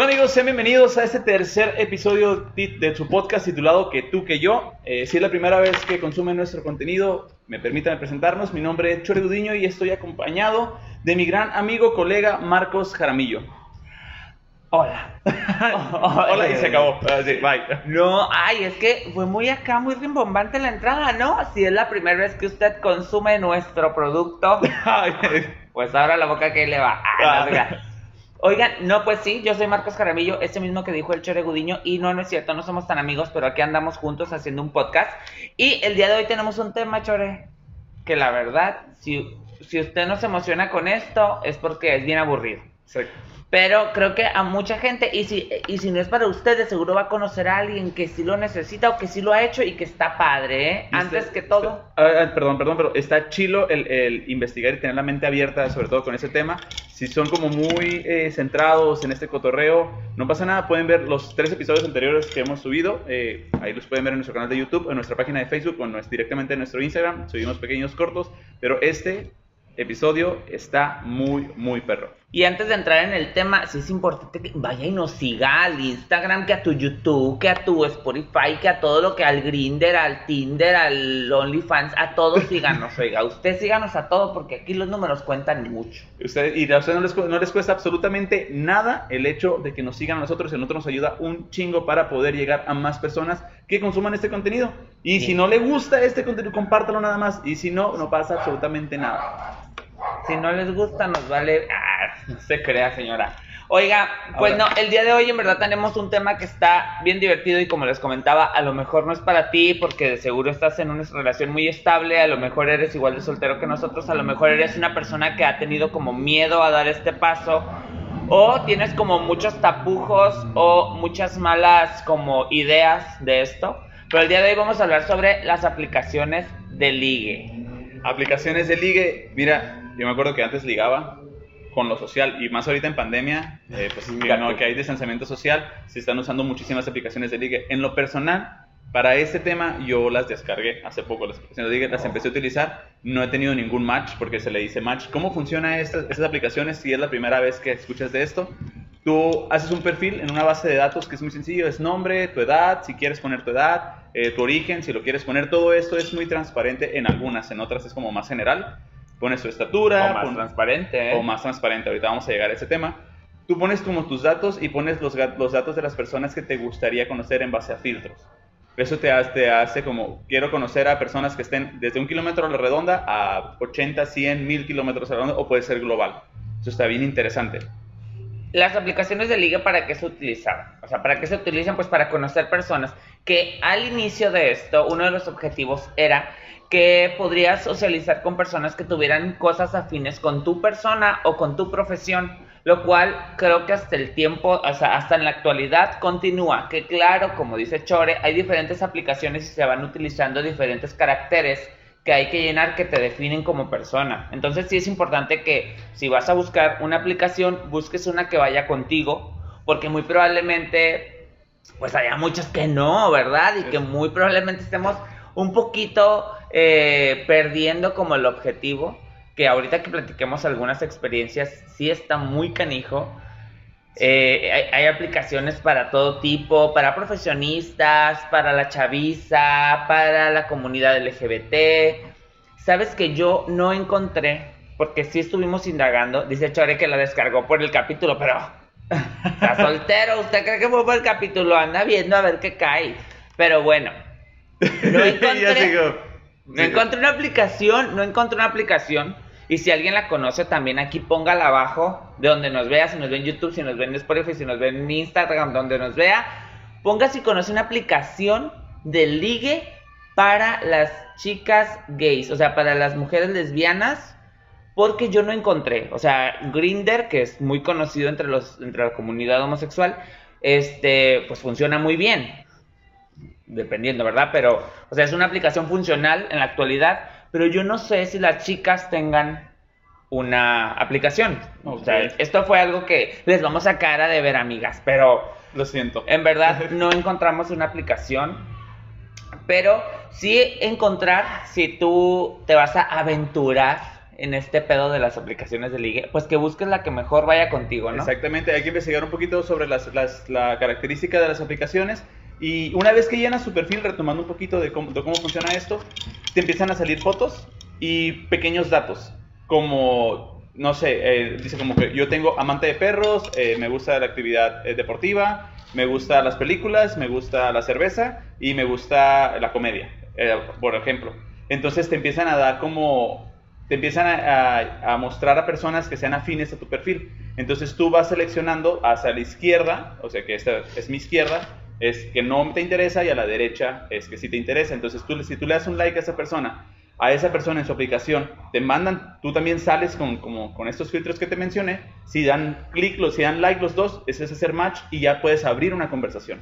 Hola amigos, sean bienvenidos a este tercer episodio de su podcast titulado Que tú que yo. Eh, si es la primera vez que consumen nuestro contenido, me permítanme presentarnos. Mi nombre es Chore Dudiño y estoy acompañado de mi gran amigo, colega Marcos Jaramillo. Hola. Hola y se acabó. Ah, sí, bye. No, ay, es que fue muy acá, muy rimbombante la entrada, ¿no? Si es la primera vez que usted consume nuestro producto, pues ahora la boca que le va. Ah, no. Oigan, no, pues sí, yo soy Marcos Jaramillo, ese mismo que dijo el Chore Gudiño, y no, no es cierto, no somos tan amigos, pero aquí andamos juntos haciendo un podcast. Y el día de hoy tenemos un tema, Chore, que la verdad, si, si usted no se emociona con esto, es porque es bien aburrido. Exacto. Pero creo que a mucha gente, y si, y si no es para ustedes, seguro va a conocer a alguien que sí lo necesita o que sí lo ha hecho y que está padre, ¿eh? Antes que todo. Ah, ah, perdón, perdón, pero está chilo el, el investigar y tener la mente abierta, sobre todo con ese tema. Si son como muy eh, centrados en este cotorreo, no pasa nada, pueden ver los tres episodios anteriores que hemos subido. eh, ahí los pueden ver en nuestro canal de YouTube, en nuestra página de Facebook o en nues- directamente en nuestro Instagram. Subimos pequeños cortos, pero este episodio está muy, muy perro. Y antes de entrar en el tema, sí es importante que vaya y nos siga al Instagram, que a tu YouTube, que a tu Spotify, que a todo lo que al Grinder, al Tinder, al OnlyFans, a todos síganos, oiga. Usted síganos a todos porque aquí los números cuentan mucho. Usted, y a ustedes no les, cu- no les cuesta absolutamente nada el hecho de que nos sigan a nosotros y a nosotros nos ayuda un chingo para poder llegar a más personas que consuman este contenido. Y Sí. si no le gusta este contenido, compártalo nada más. Y si no, no pasa absolutamente nada. Si no les gusta, nos vale. Ah, no se crea, señora. Oiga, pues Ahora. no, el día de hoy en verdad tenemos un tema que está bien divertido y como les comentaba, a lo mejor no es para ti porque de seguro estás en una relación muy estable, a lo mejor eres igual de soltero que nosotros, a lo mejor eres una persona que ha tenido como miedo a dar este paso o tienes como muchos tapujos o muchas malas como ideas de esto. Pero el día de hoy vamos a hablar sobre las aplicaciones de ligue. Aplicaciones de ligue. Mira, yo me acuerdo que antes ligaba con lo social y más ahorita en pandemia, eh, pues que, no, que hay distanciamiento social, se están usando muchísimas aplicaciones de ligue. En lo personal, para este tema yo las descargué hace poco, las aplicaciones de ligue, las empecé a utilizar, no he tenido ningún match porque se le dice match. ¿Cómo funciona estas, estas aplicaciones si es la primera vez que escuchas de esto? Tú haces un perfil en una base de datos que es muy sencillo, es nombre, tu edad, si quieres poner tu edad, eh, tu origen, si lo quieres poner, todo esto es muy transparente en algunas, en otras es como más general. Pones tu estatura, O más pon- transparente, ¿eh? o más transparente, ahorita vamos a llegar a ese tema. Tú pones como tus datos y pones los, los datos de las personas que te gustaría conocer en base a filtros. Eso te hace, te hace como, quiero conocer a personas que estén desde un kilómetro a la redonda a 80, 100, 1000 kilómetros a la redonda o puede ser global. Eso está bien interesante. Las aplicaciones de liga, ¿para qué se utilizan? O sea, ¿para qué se utilizan? Pues para conocer personas. Que al inicio de esto, uno de los objetivos era que podrías socializar con personas que tuvieran cosas afines con tu persona o con tu profesión. Lo cual creo que hasta el tiempo, o sea, hasta en la actualidad continúa. Que claro, como dice Chore, hay diferentes aplicaciones y se van utilizando diferentes caracteres que hay que llenar que te definen como persona. Entonces sí es importante que si vas a buscar una aplicación, busques una que vaya contigo, porque muy probablemente pues haya muchas que no, ¿verdad? Y que muy probablemente estemos un poquito eh, perdiendo como el objetivo, que ahorita que platiquemos algunas experiencias, sí está muy canijo. Eh, hay, hay aplicaciones para todo tipo, para profesionistas, para la chaviza, para la comunidad LGBT. Sabes que yo no encontré, porque sí estuvimos indagando, dice Chore que la descargó por el capítulo, pero está soltero, ¿usted cree que fue por el capítulo? Anda viendo a ver qué cae. Pero bueno, no encontré, no encontré una aplicación, no encontré una aplicación. Y si alguien la conoce, también aquí póngala abajo, de donde nos vea, si nos ve en YouTube, si nos ve en Spotify, si nos ve en Instagram, donde nos vea. Ponga si conoce una aplicación de ligue para las chicas gays, o sea, para las mujeres lesbianas, porque yo no encontré. O sea, Grinder, que es muy conocido entre, los, entre la comunidad homosexual, este, pues funciona muy bien dependiendo, ¿verdad? Pero, o sea, es una aplicación funcional en la actualidad, pero yo no sé si las chicas tengan una aplicación. O sea, esto fue algo que les vamos a cara de ver, amigas, pero Lo siento. en verdad no encontramos una aplicación. Pero sí encontrar si tú te vas a aventurar en este pedo de las aplicaciones de ligue, pues que busques la que mejor vaya contigo, ¿no? Exactamente, hay que investigar un poquito sobre las, las, la característica de las aplicaciones y una vez que llenas su perfil, retomando un poquito de cómo, de cómo funciona esto, te empiezan a salir fotos y pequeños datos, como, no sé, eh, dice como que yo tengo amante de perros, eh, me gusta la actividad eh, deportiva, me gusta las películas, me gusta la cerveza y me gusta la comedia, eh, por ejemplo. Entonces te empiezan a dar como te empiezan a, a- a mostrar a personas que sean afines a tu perfil. Entonces tú vas seleccionando hacia la izquierda, o sea que esta es mi izquierda, es que no te interesa y a la derecha es que sí te interesa. Entonces tú, si tú le das un like a esa persona, a esa persona en su aplicación, te mandan, tú también sales con, con estos filtros que te mencioné, si dan clic, si dan like los dos, ese es hacer match y ya puedes abrir una conversación.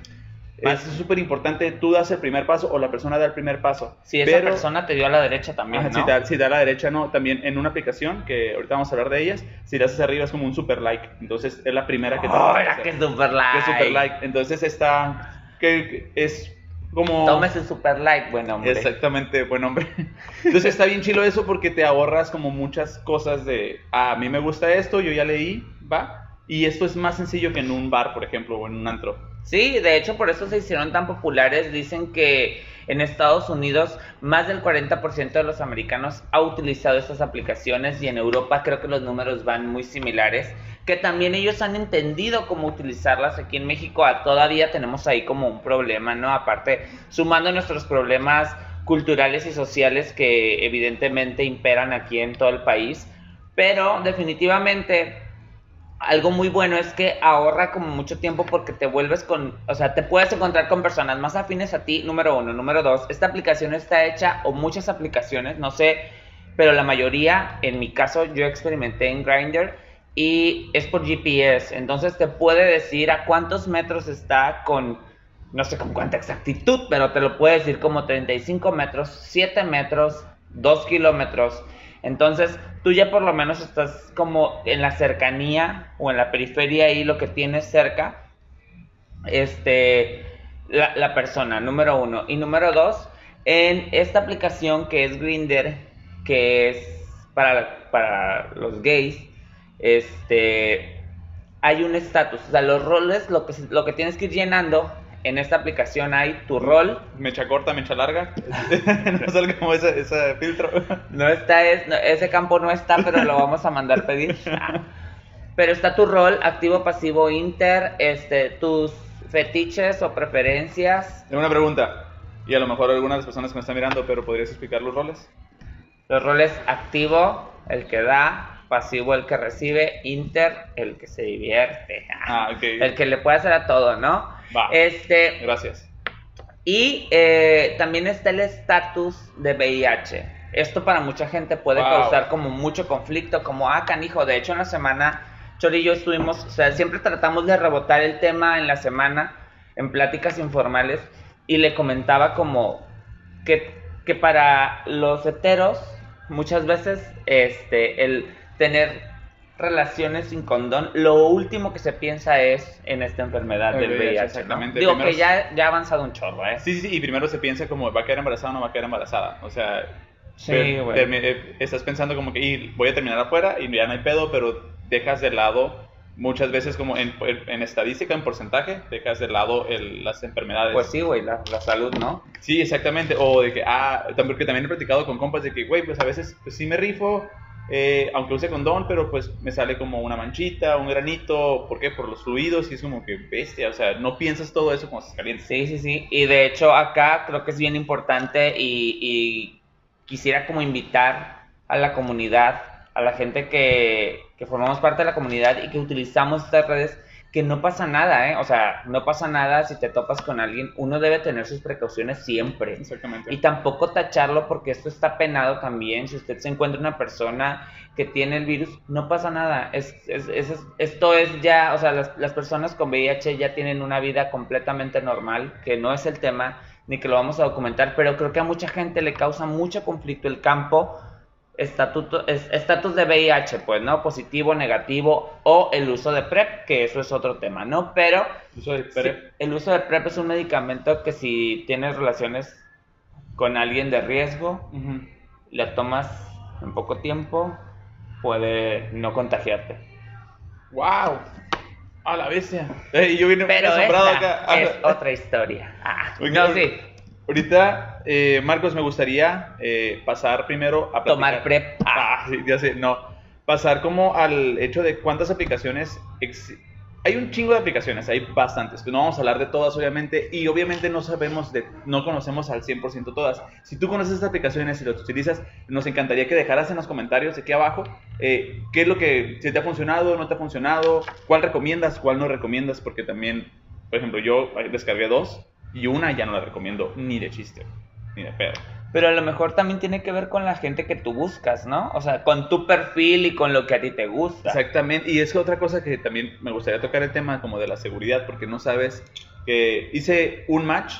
Es súper importante, tú das el primer paso o la persona da el primer paso. Si esa Pero- persona te dio a la derecha también, Ajá, ¿no? si, da, si da a la derecha, no. También en una aplicación, que ahorita vamos a hablar de ellas, si le haces arriba es como un super like. Entonces es la primera que te ¡Oh, que super like! Es super like. Entonces está. Que que es como. Tomes el super like, buen hombre. Exactamente, buen hombre. Entonces está bien chilo eso porque te ahorras como muchas cosas de. "Ah, a mí me gusta esto, yo ya leí, va. Y esto es más sencillo que en un bar, por ejemplo, o en un antro. Sí, de hecho por eso se hicieron tan populares. Dicen que en Estados Unidos más del 40% de los americanos ha utilizado estas aplicaciones y en Europa creo que los números van muy similares. Que también ellos han entendido cómo utilizarlas. Aquí en México ah, todavía tenemos ahí como un problema, ¿no? Aparte, sumando nuestros problemas culturales y sociales que evidentemente imperan aquí en todo el país. Pero definitivamente algo muy bueno es que ahorra como mucho tiempo porque te vuelves con, o sea, te puedes encontrar con personas más afines a ti, número uno. Número dos, esta aplicación está hecha, o muchas aplicaciones, no sé, pero la mayoría, en mi caso, yo experimenté en Grindr y es por GPS. Entonces te puede decir a cuántos metros está con, no sé con cuánta exactitud, pero te lo puede decir como 35 metros, 7 metros, 2 kilómetros. Entonces, tú ya por lo menos estás como en la cercanía o en la periferia ahí lo que tienes cerca. Este, la, la persona, número uno. Y número dos, en esta aplicación que es Grindr, que es para, para los gays, este, hay un estatus. O sea, los roles, lo que, lo que tienes que ir llenando en esta aplicación hay tu rol, Mecha corta, mecha larga. no salga como ese, ese filtro. No está, es, no, ese campo no está, pero lo vamos a mandar pedir. Ah. Pero está tu rol activo, pasivo, inter, este, tus fetiches o preferencias, Tengo una pregunta. Y a lo mejor algunas de las personas que me están mirando, pero ¿podrías explicar los roles? los roles activo, el que da, pasivo, el que recibe, inter, el que se divierte, Ah, ok. el que le puede hacer a todo, ¿no? Va. Este, Gracias. Y eh, también está el estatus de VIH. Esto para mucha gente puede Wow. causar como mucho conflicto, como, ah, canijo, de hecho en la semana, Chori y yo estuvimos, o sea, siempre tratamos de rebotar el tema en la semana, en pláticas informales, y le comentaba como que, que para los heteros, muchas veces, este, el tener relaciones sin condón, lo último que se piensa es en esta enfermedad El del VIH, VIH. ¿no? exactamente. Digo Primero que ya, ya ha avanzado un chorro, ¿eh? Sí, sí, y primero se piensa como, ¿va a quedar embarazada o no va a quedar embarazada? O sea, Sí, eh, estás pensando como que "Y voy a terminar afuera y ya no hay pedo, pero dejas de lado muchas veces como en, en estadística, en porcentaje, dejas de lado el- las enfermedades. Pues sí, güey, la, la salud, ¿no? Sí, exactamente. O de que, ah, también, porque también he platicado con compas de que, güey, pues a veces pues, sí me rifo, eh, aunque use condón, pero pues me sale como una manchita, un granito, ¿por qué? Por los fluidos y es como que bestia, o sea, no piensas todo eso cuando estás caliente. Sí, sí, sí. Y de hecho acá creo que es bien importante y, quisiera como invitar a la comunidad, a la gente que formamos parte de la comunidad y que utilizamos estas redes, que no pasa nada, ¿eh? O sea, no pasa nada si te topas con alguien. Uno debe tener sus precauciones siempre. Exactamente. Y tampoco tacharlo porque esto está penado también. Si usted se encuentra una persona que tiene el virus, no pasa nada. Es, es- es- es- esto es ya, o sea, las, las personas con VIH ya tienen una vida completamente normal, que no es el tema, ni que lo vamos a documentar, pero creo que a mucha gente le causa mucho conflicto el campo. Estatuto, es- estatus de VIH, pues, ¿no? Positivo, negativo, o el uso de PrEP, que eso es otro tema, ¿no? Pero Uso PrEP. el uso de PrEP es un medicamento que si tienes relaciones con alguien de riesgo, Ujú. le tomas en poco tiempo puede no contagiarte. ¡Wow! A la bestia. Yo vine Pero esa acá. es otra historia. Ah, no, sí. Ahorita, eh, Marcos, me gustaría eh, pasar primero a platicar. Tomar prep. Ah, sí, ya sé, no. Pasar como al hecho de cuántas aplicaciones Hay un chingo de aplicaciones, hay bastantes. No vamos a hablar de todas, obviamente, y obviamente no sabemos, de, no conocemos al 100% todas. Si tú conoces estas aplicaciones y las utilizas, nos encantaría que dejaras en los comentarios aquí abajo eh, qué es lo que, si te ha funcionado, no te ha funcionado, cuál recomiendas, cuál no recomiendas, porque también, por ejemplo, yo descargué dos y una ya no la recomiendo ni de chiste, ni de pedo. Pero a lo mejor también tiene que ver con la gente que tú buscas, ¿no? O sea, con tu perfil y con lo que a ti te gusta. Exactamente, y es otra cosa que también me gustaría tocar el tema como de la seguridad, porque no sabes que hice un match,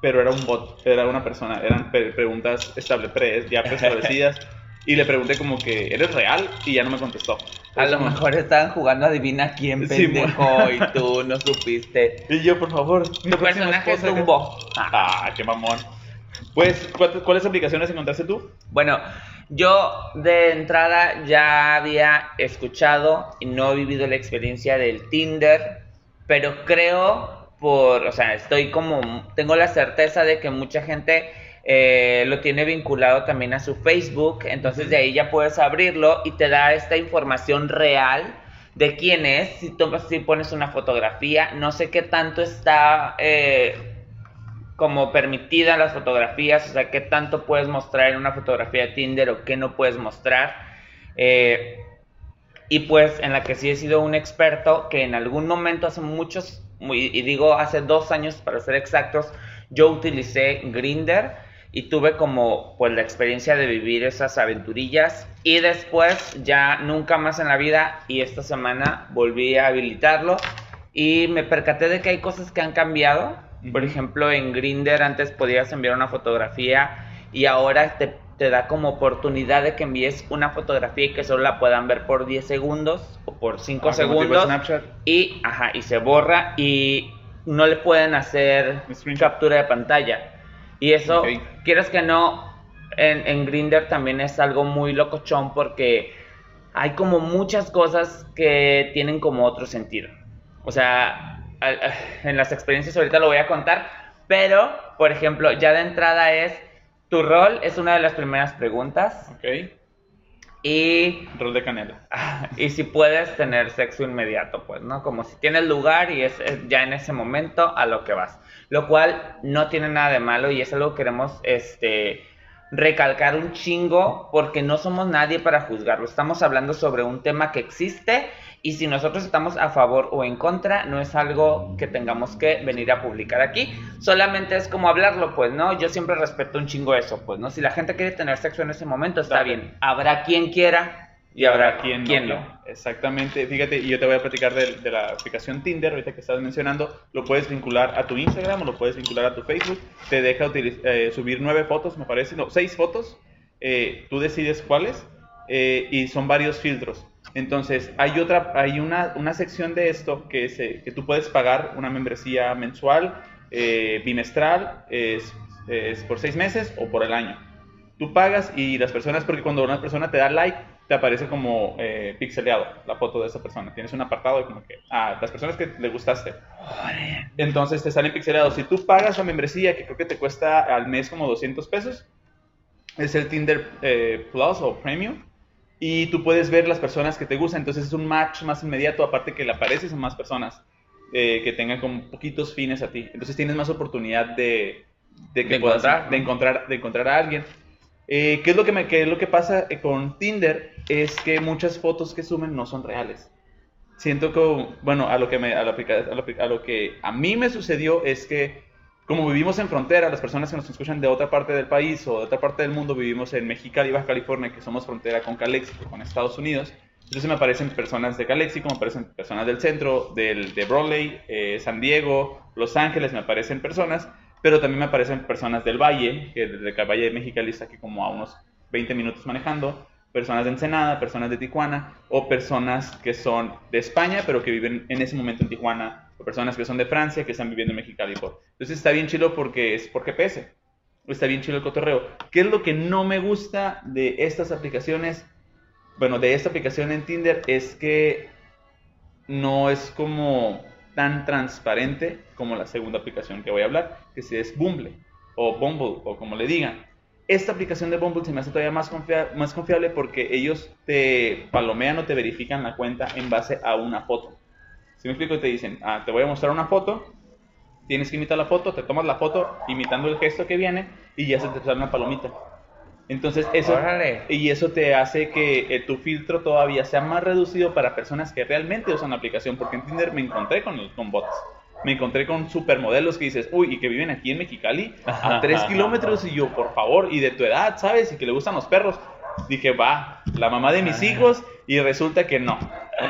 pero era un bot, era una persona, eran pre- preguntas estable, pre, ya preestablecidas, y le pregunté como que, ¿eres real? Y ya no me contestó. A lo mejor estaban jugando adivina quién, Sí, pendejo, y tú no supiste. Y yo, por favor, mi próxima personaje es esposa, Dumbo. Ah, qué mamón. Pues, ¿cuál- ¿cuáles aplicaciones encontraste tú? Bueno, yo de entrada ya había escuchado y no he vivido la experiencia del Tinder, pero creo por, o sea, estoy como, tengo la certeza de que mucha gente eh, lo tiene vinculado también a su Facebook, entonces de ahí ya puedes abrirlo y te da esta información real de quién es, si, tomas, si pones una fotografía, no sé qué tanto está... eh, como permitida las fotografías, o sea, qué tanto puedes mostrar en una fotografía de Tinder o qué no puedes mostrar. Eh, y pues en la que sí he sido un experto, que en algún momento hace muchos, y digo hace dos años para ser exactos, yo utilicé Grinder y tuve como pues la experiencia de vivir esas aventurillas. Y después ya nunca más en la vida y esta semana volví a habilitarlo. Y me percaté de que hay cosas que han cambiado. Por ejemplo, en Grinder antes podías enviar una fotografía y ahora te, te da como oportunidad de que envíes una fotografía y que solo la puedan ver por 10 segundos o por 5 Ah, segundos. Y, ajá, y se borra y no le pueden hacer captura de pantalla. Y eso, quieres que no, en, en Grinder también es algo muy locochón porque hay como muchas cosas que tienen como otro sentido. O sea, en las experiencias ahorita lo voy a contar, pero, por ejemplo, ya de entrada es, tu rol es una de las primeras preguntas Ok, y rol de canela. Y si puedes tener sexo inmediato, pues, ¿no? Como si tienes lugar y es, es ya en ese momento a lo que vas. Lo cual no tiene nada de malo y es algo que queremos este, recalcar un chingo porque no somos nadie para juzgarlo. Estamos hablando sobre un tema que existe y si nosotros estamos a favor o en contra, no es algo que tengamos que venir a publicar aquí. Solamente es como hablarlo, pues, ¿no? Yo siempre respeto un chingo eso, pues, ¿no? Si la gente quiere tener sexo en ese momento, está Dale. bien. Habrá quien quiera y habrá quien quien no. no. Exactamente, fíjate, y yo te voy a platicar de, de la aplicación Tinder, ahorita que estás mencionando, lo puedes vincular a tu Instagram o lo puedes vincular a tu Facebook, te deja eh, subir nueve fotos, me parece, no, seis fotos, eh, tú decides cuáles, eh, y son varios filtros. Entonces, hay otra, hay una, una sección de esto que, se, que tú puedes pagar una membresía mensual, eh, bimestral, es, es por seis meses o por el año. Tú pagas y las personas, porque cuando una persona te da like, te aparece como eh, pixeleado la foto de esa persona. Tienes un apartado de como que, ah, las personas que le gustaste. Entonces te salen pixelados. Si tú pagas la membresía, que creo que te cuesta al mes como 200 pesos, es el Tinder eh, Plus o Premium. Y tú puedes ver las personas que te gustan. Entonces es un match más inmediato, aparte que le apareces a más personas eh, que tengan como poquitos fines a ti. Entonces tienes más oportunidad de, de, que De puedas- encontrar. de encontrar, de encontrar a alguien. Eh, ¿qué, es lo que me, qué es lo que pasa eh, con Tinder? Es que muchas fotos que suben no son reales. Siento que, bueno, a lo que, me, a, lo, a, lo, a lo que a mí me sucedió es que como vivimos en frontera, las personas que nos escuchan de otra parte del país o de otra parte del mundo, vivimos en Mexicali, Baja California, que somos frontera con Calexico, con Estados Unidos. Entonces me aparecen personas de Calexico, me aparecen personas del centro, del, de Broadway, eh, San Diego, Los Ángeles, me aparecen personas, pero también me aparecen personas del Valle, que desde el Valle de Mexicali está aquí como a unos 20 minutos manejando, personas de Ensenada, personas de Tijuana, o personas que son de España, pero que viven en ese momento en Tijuana, o personas que son de Francia, que están viviendo en Mexicali. Entonces está bien chido porque es por GPS. está bien chido el cotorreo. ¿Qué es lo que no me gusta de estas aplicaciones? Bueno, de esta aplicación en Tinder es que no es como tan transparente como la segunda aplicación que voy a hablar, que es Bumble o Bumble o como le digan. Esta aplicación de Bumble se me hace todavía más, más confiable porque ellos te palomean o te verifican la cuenta en base a una foto. Si me explico, te dicen, ah, te voy a mostrar una foto, tienes que imitar la foto, te tomas la foto imitando el gesto que viene y ya se te sale una palomita. Entonces, eso, y eso te hace que eh, tu filtro todavía sea más reducido para personas que realmente usan la aplicación, porque en Tinder me encontré con, con bots. Me encontré con supermodelos que dices, uy, y que viven aquí en Mexicali a tres kilómetros, y yo, por favor, y de tu edad, ¿sabes? Y que le gustan los perros. Dije, va, la mamá de mis hijos, y resulta que no.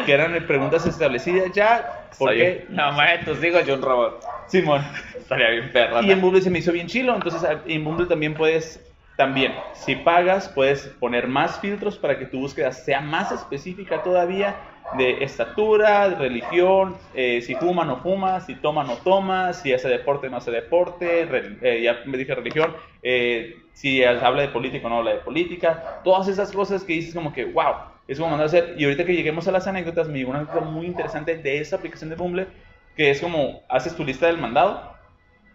Que eran preguntas establecidas ya. ¿Por qué? La mamá de tus hijos y un robot. Simón. Estaría bien perra. Y en Bumble se me hizo bien chilo. Entonces, en Bumble también puedes también, si pagas, puedes poner más filtros para que tu búsqueda sea más específica todavía de estatura, de religión, eh, si fuma no fuma, si toma no toma, si hace deporte no hace deporte, eh, ya me dije religión, eh, si habla de política o no habla de política, todas esas cosas que dices como que, wow, es como mandar a hacer. Y ahorita que lleguemos a las anécdotas, me llegó una cosa muy interesante de esa aplicación de Bumble, que es como haces tu lista del mandado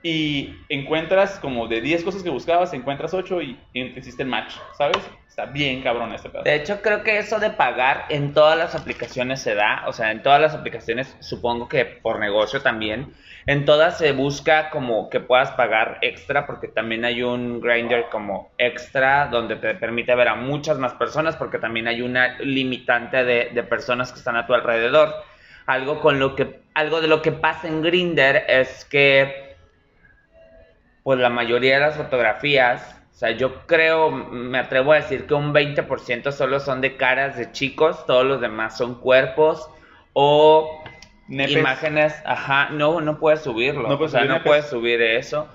y encuentras como de 10 cosas que buscabas, encuentras 8 y, hiciste el match, ¿sabes? Está bien cabrón este pedo. De hecho, creo que eso de pagar en todas las aplicaciones se da, o sea, en todas las aplicaciones, supongo que por negocio también, en todas se busca como que puedas pagar extra, porque también hay un grinder como extra, donde te permite ver a muchas más personas, porque también hay una limitante de, de personas que están a tu alrededor. Algo con lo que, algo de lo que pasa en Grinder es que pues la mayoría de las fotografías, o sea, yo creo, me atrevo a decir que un 20% solo son de caras de chicos, todos los demás son cuerpos o imágenes, ajá, no, no puedes subirlo, no puedes o sea, no puedes subir eso,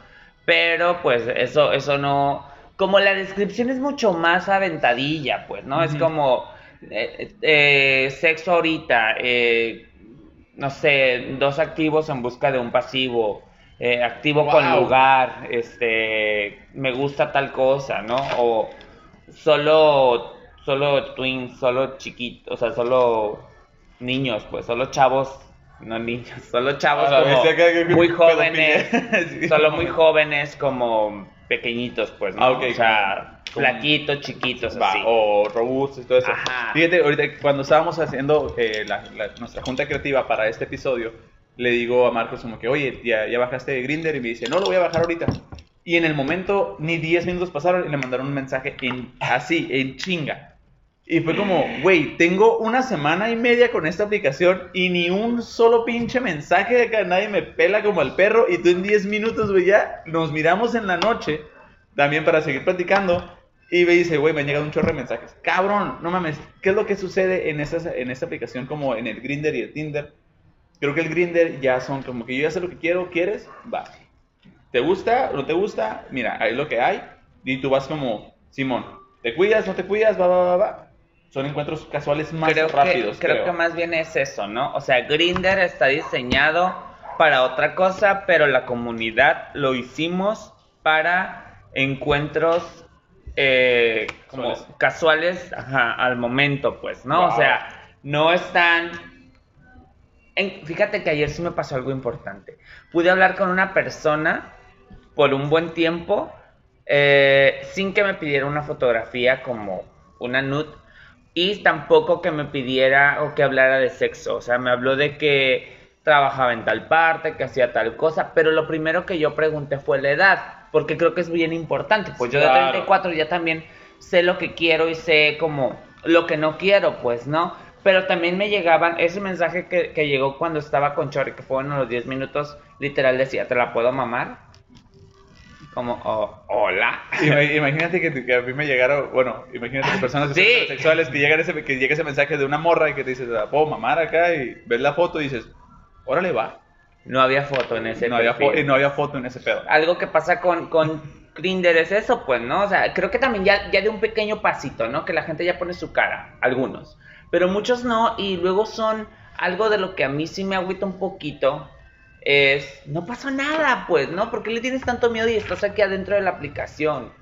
pero pues eso, eso no, como la descripción es mucho más aventadilla, pues, ¿no? Es como eh, eh, sexo ahorita, eh, no sé, dos activos en busca de un pasivo, eh, activo con lugar, este, me gusta tal cosa, ¿no? O solo, solo twins, solo chiquitos, o sea, solo niños, pues, solo chavos, no niños, solo chavos como muy jóvenes, solo muy jóvenes como pequeñitos, pues, ¿no? Ah, o sea, flaquitos, chiquitos, así. O robustos y todo eso. Fíjate, ahorita cuando estábamos haciendo eh, nuestra junta creativa para este episodio, le digo a Marcos como que, oye, ya, ya bajaste de Grinder y me dice, no, lo voy a bajar ahorita. Y en el momento, ni 10 minutos pasaron y le mandaron un mensaje en, así, en chinga. Y fue como, güey, tengo una semana y media con esta aplicación y ni un solo pinche mensaje de acá, nadie me pela como el perro y tú en 10 minutos, güey, ya nos miramos en la noche también para seguir platicando y me dice, güey, me han llegado un chorro de mensajes. Cabrón, no mames, ¿qué es lo que sucede en, esta, en esta aplicación como en el Grinder y el Tinder? Creo que el Grinder ya son como que yo ya sé lo que quiero, ¿quieres? Va. ¿Te gusta? ¿No te gusta? Mira, ahí es lo que hay. Y tú vas como, Simón, ¿te cuidas? ¿No te cuidas? Va, va, va, va. Son encuentros casuales más rápidos. creo, creo, que más bien es eso, ¿no? O sea, Grinder está diseñado para otra cosa, pero la comunidad lo hicimos para encuentros eh, como casuales, al momento, pues, ¿no? O sea, no están fíjate que ayer sí me pasó algo importante. Pude hablar con una persona por un buen tiempo eh, sin que me pidiera una fotografía como una nude y tampoco que me pidiera o que hablara de sexo. O sea, me habló de que trabajaba en tal parte, que hacía tal cosa, pero lo primero que yo pregunté fue la edad, porque creo que es bien importante. Pues yo de 34 ya también sé lo que quiero y sé como lo que no quiero, pues, ¿no? Pero también me llegaban, ese mensaje que, que llegó cuando estaba con Chori, que fue en los 10 minutos, literal decía, ¿te la puedo mamar? Como, oh, hola. Imagínate que, a mí me llegara, bueno, imagínate que personas sexuales que, llegan ese, que llega ese mensaje de una morra y que te dice, ¿la puedo mamar acá? Y ves la foto y dices, órale, va. No había foto en ese no había, y no había foto en ese pedo. Algo que pasa con, con Grinder es eso, pues, ¿no? O sea, creo que también ya, ya de un pequeño pasito, ¿no? Que la gente ya pone su cara, algunos pero muchos no, y luego son algo de lo que a mí sí me agüita un poquito, es, no pasó nada, pues, ¿no? ¿Por qué le tienes tanto miedo y estás aquí adentro de la aplicación?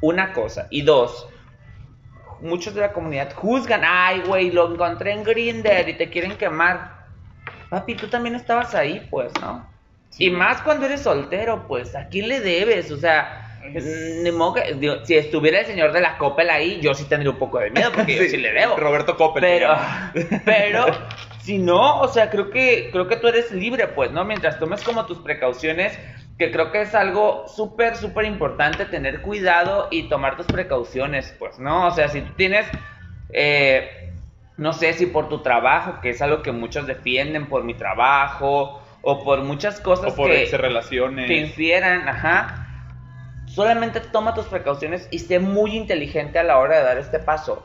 Una cosa. Y dos, muchos de la comunidad juzgan, ay, güey, lo encontré en Grinder y te quieren quemar. Papi, tú también estabas ahí, pues, ¿no? y más cuando eres soltero, pues, ¿a quién le debes? O sea, ni modo que- digo, si estuviera el señor de la Coppel ahí, yo sí tendría un poco de miedo, porque yo sí le debo. Roberto Coppel. Pero, pero, si no, o sea, creo que, creo que tú eres libre, pues, ¿no? Mientras tomes como tus precauciones, que creo que es algo súper, súper importante tener cuidado y tomar tus precauciones, pues, ¿no? O sea, si tú tienes, eh, no sé si por tu trabajo, que es algo que muchos defienden, por mi trabajo, o por muchas cosas o por que, relaciones. que infieran, ajá. Solamente toma tus precauciones y sé muy inteligente a la hora de dar este paso.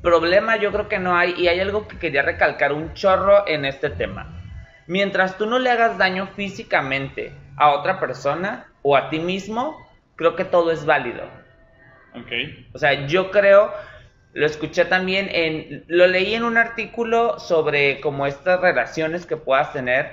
Problema yo creo que no hay y hay algo que quería recalcar un chorro en este tema. Mientras tú no le hagas daño físicamente a otra persona o a ti mismo, creo que todo es válido. Ok. O sea, yo creo, lo escuché también en, lo leí en un artículo sobre como estas relaciones que puedas tener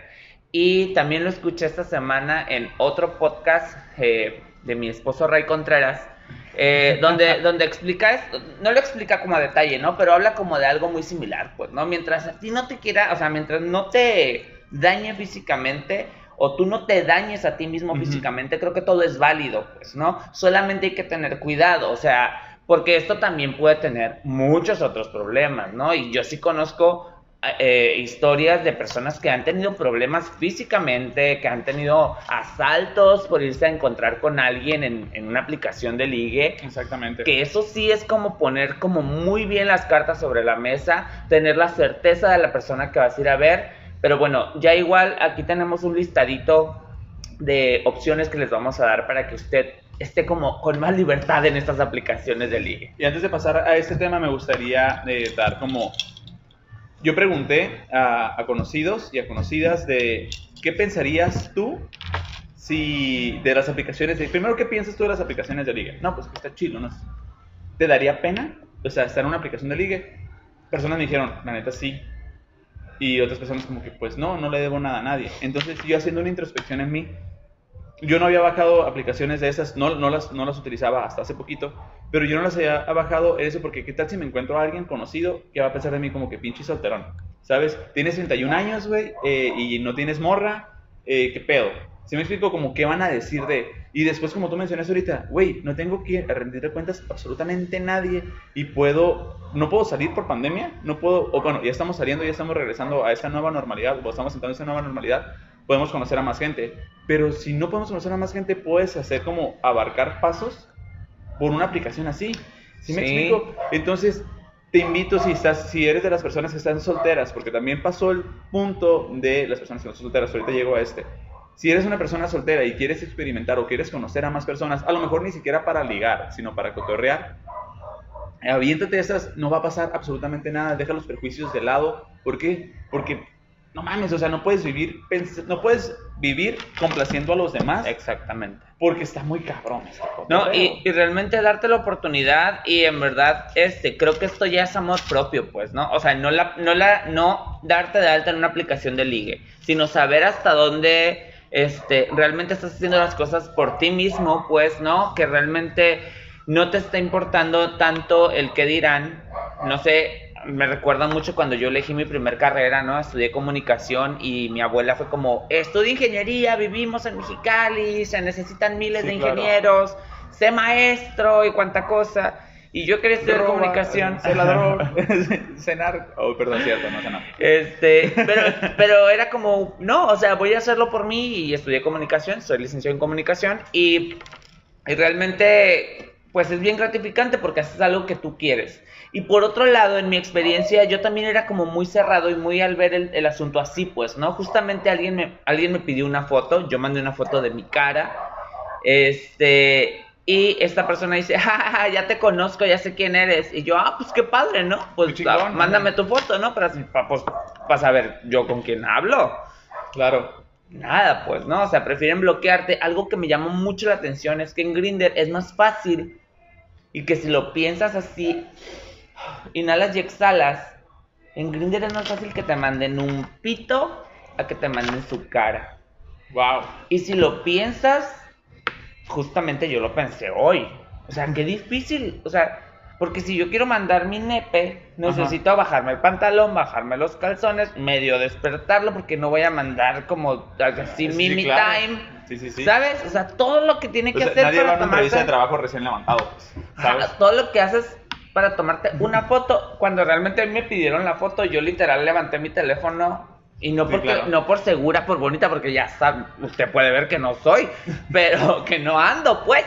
y también lo escuché esta semana en otro podcast eh, de mi esposo Ray Contreras, eh, donde, donde explica esto, no lo explica como a detalle, ¿no? Pero habla como de algo muy similar, pues, ¿no? Mientras a ti no te quiera, o sea, mientras no te dañe físicamente o tú no te dañes a ti mismo físicamente, creo que todo es válido, pues, ¿no? Solamente hay que tener cuidado, o sea, porque esto también puede tener muchos otros problemas, ¿no? Y yo sí conozco eh, historias de personas que han tenido problemas físicamente, que han tenido asaltos por irse a encontrar con alguien en, en una aplicación de ligue. Exactamente. Que eso sí es como poner como muy bien las cartas sobre la mesa, tener la certeza de la persona que vas a ir a ver. Pero bueno, ya igual aquí tenemos un listadito de opciones que les vamos a dar para que usted esté como con más libertad en estas aplicaciones de ligue. Y antes de pasar a este tema, me gustaría eh, dar como... Yo pregunté a, conocidos y a conocidas de qué pensarías tú si de las aplicaciones de... Primero, ¿qué piensas tú de las aplicaciones de ligue? No, pues está chido, ¿no? ¿Te daría pena? O sea, estar en una aplicación de ligue. Personas me dijeron, la neta sí. Y otras personas como que, pues no, no le debo nada a nadie. Entonces yo haciendo una introspección en mí, yo no había bajado aplicaciones de esas, no, no, las, no las utilizaba hasta hace poquito, pero yo no las había bajado eso porque qué tal si me encuentro a alguien conocido que va a pensar de mí como que pinche solterón, ¿sabes? Tienes 31 años, güey, eh, y no tienes morra, eh, ¿qué pedo? Si me explico como qué van a decir de... Y después como tú mencionaste ahorita, güey, no tengo que rendir cuentas absolutamente nadie y puedo... No puedo salir por pandemia, no puedo... O bueno, ya estamos saliendo, ya estamos regresando a esta nueva normalidad, o estamos entrando a esta nueva normalidad, podemos conocer a más gente. Pero si no podemos conocer a más gente, puedes hacer como abarcar pasos por una aplicación así. ¿Sí me Sí. explico? Entonces, te invito si estás, si eres de las personas que están solteras, porque también pasó el punto de las personas que no son solteras, ahorita llego a este. Si eres una persona soltera y quieres experimentar o quieres conocer a más personas, a lo mejor ni siquiera para ligar, sino para cotorrear, aviéntate esas, no va a pasar absolutamente nada, deja los prejuicios de lado. ¿Por qué? Porque, no mames, o sea, no puedes vivir, no puedes vivir complaciendo a los demás Exactamente. porque está muy cabrón este No, cotorreo. y, y realmente darte la oportunidad y en verdad, este, creo que esto ya es amor propio, pues, ¿no? O sea, no la, no la, no darte de alta en una aplicación de ligue, sino saber hasta dónde, este, realmente estás haciendo las cosas por ti mismo, pues, ¿no? Que realmente no te está importando tanto el que dirán, no sé, me recuerda mucho cuando yo elegí mi primer carrera, ¿no? Estudié comunicación y mi abuela fue como, estudia ingeniería, vivimos en Mexicali, se necesitan miles Sí, de claro. ingenieros, sé maestro y cuánta cosa. Y yo quería estudiar Roba, comunicación. Se ladró. cenar. Oh, perdón, cierto, no cenar. Este, pero, pero era como, no, o sea, voy a hacerlo por mí y estudié comunicación, soy licenciado en comunicación y, y realmente, pues es bien gratificante porque haces algo que tú quieres. Y por otro lado, en mi experiencia, yo también era como muy cerrado y muy al ver el, el asunto así, pues, ¿no? Justamente alguien me, alguien me pidió una foto, yo mandé una foto de mi cara, este, y esta persona dice, ja, ja, ja, ya te conozco, ya sé quién eres. Y yo, ah, pues qué padre, ¿no? Pues chingón, ah, mándame tu foto, ¿no? Para, para, pues, para saber yo con quién hablo. Claro. Nada, pues, ¿no? O sea, prefieren bloquearte. Algo que me llamó mucho la atención es que en Grinder es más fácil y que si lo piensas así, inhalas y exhalas, en Grinder es más fácil que te manden un pito a que te manden su cara. Wow. Y si lo piensas, justamente yo lo pensé hoy. O sea, qué difícil. O sea, porque si yo quiero mandar mi nepe, necesito bajarme el pantalón, bajarme los calzones, medio despertarlo, porque no voy a mandar como así Sí, mimi claro. time. Sí. ¿Sabes? O sea, todo lo que tiene que sea, hacer nadie va a para una entrevista de tomarse... trabajo recién levantado, pues, ¿sabes? Ajá, todo lo que haces para tomarte una foto. Cuando realmente a mí me pidieron la foto, yo literal levanté mi teléfono. Y no Sí, porque, claro. no por segura, por bonita, porque ya sabe, usted puede ver que no soy, pero que no ando, pues.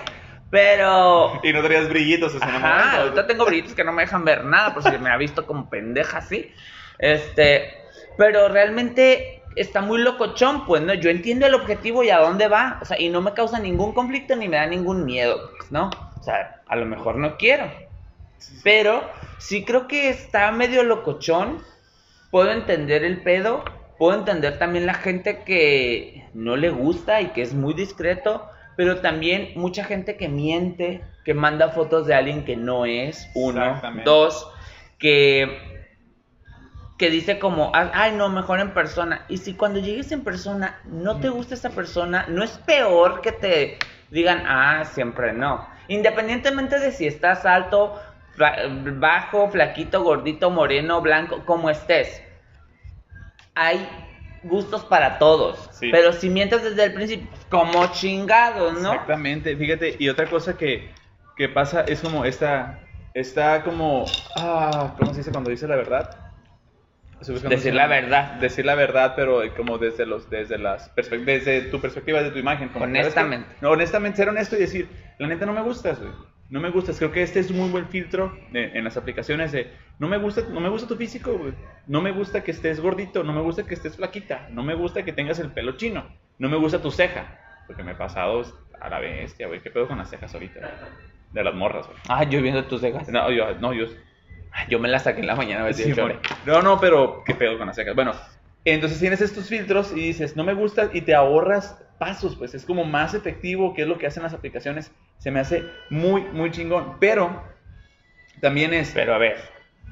Pero Y no tenías brillitos ese Ajá, momento. ahorita tengo brillitos que no me dejan ver nada, por si me ha visto como pendeja así. Este, pero realmente está muy locochón, pues, ¿no? Yo entiendo el objetivo y a dónde va, o sea, y no me causa ningún conflicto ni me da ningún miedo, pues, ¿no? O sea, a lo mejor no quiero. Pero sí creo que está medio locochón. Puedo entender el pedo. Puedo entender también la gente que no le gusta y que es muy discreto. Pero también mucha gente que miente, que manda fotos de alguien que no es. Uno. Dos, que, que dice como, "Ah, ay no, mejor en persona. Y si cuando llegues en persona no te gusta esa persona, no es peor que te digan, ah, siempre no. Independientemente de si estás alto, bajo, flaquito, gordito, moreno, blanco, como estés. Hay gustos para todos. Sí. Pero si mientes desde el principio, como chingados, ¿no? Exactamente, fíjate, y otra cosa que, que pasa es como esta, está como, ah, ¿cómo se dice cuando dice la verdad? Decir la verdad. Decir la verdad, pero como desde los, desde las desde tu perspectiva, desde tu imagen. como. Honestamente. No, honestamente, ser honesto y decir, la neta no me gustas, güey. No me gustas. Creo que este es un muy buen filtro de- en las aplicaciones de, no me gusta, no me gusta tu físico, güey. No me gusta que estés gordito, no me gusta que estés flaquita, no me gusta que tengas el pelo chino, no me gusta tu ceja. Porque me he pasado a la bestia, güey. ¿Qué pedo con las cejas ahorita? güey? De las morras, güey. Ah, yo viendo tus cejas. No, yo, no, yo, Yo me la saqué en la mañana si Sí. No, no, pero qué pedo con las cejas. Bueno, entonces tienes estos filtros y dices, no me gusta y te ahorras pasos, pues es como más efectivo, que es lo que hacen las aplicaciones. Se me hace muy, muy chingón. Pero también es... Pero a ver,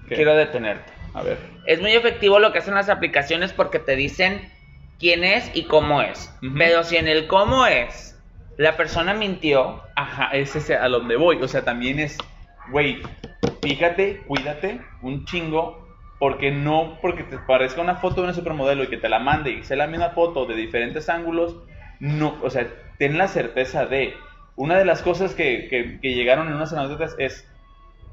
¿Qué? quiero detenerte. A ver. Es muy efectivo lo que hacen las aplicaciones porque te dicen quién es y cómo es. Pero si en el cómo es la persona mintió, Ajá, es ese a donde voy. O sea, también es, güey, fíjate, cuídate un chingo, porque no, porque te parezca una foto de una supermodelo y que te la mande y sea la misma foto de diferentes ángulos, no, o sea, ten la certeza de, una de las cosas que, que, que llegaron en unas anécdotas es,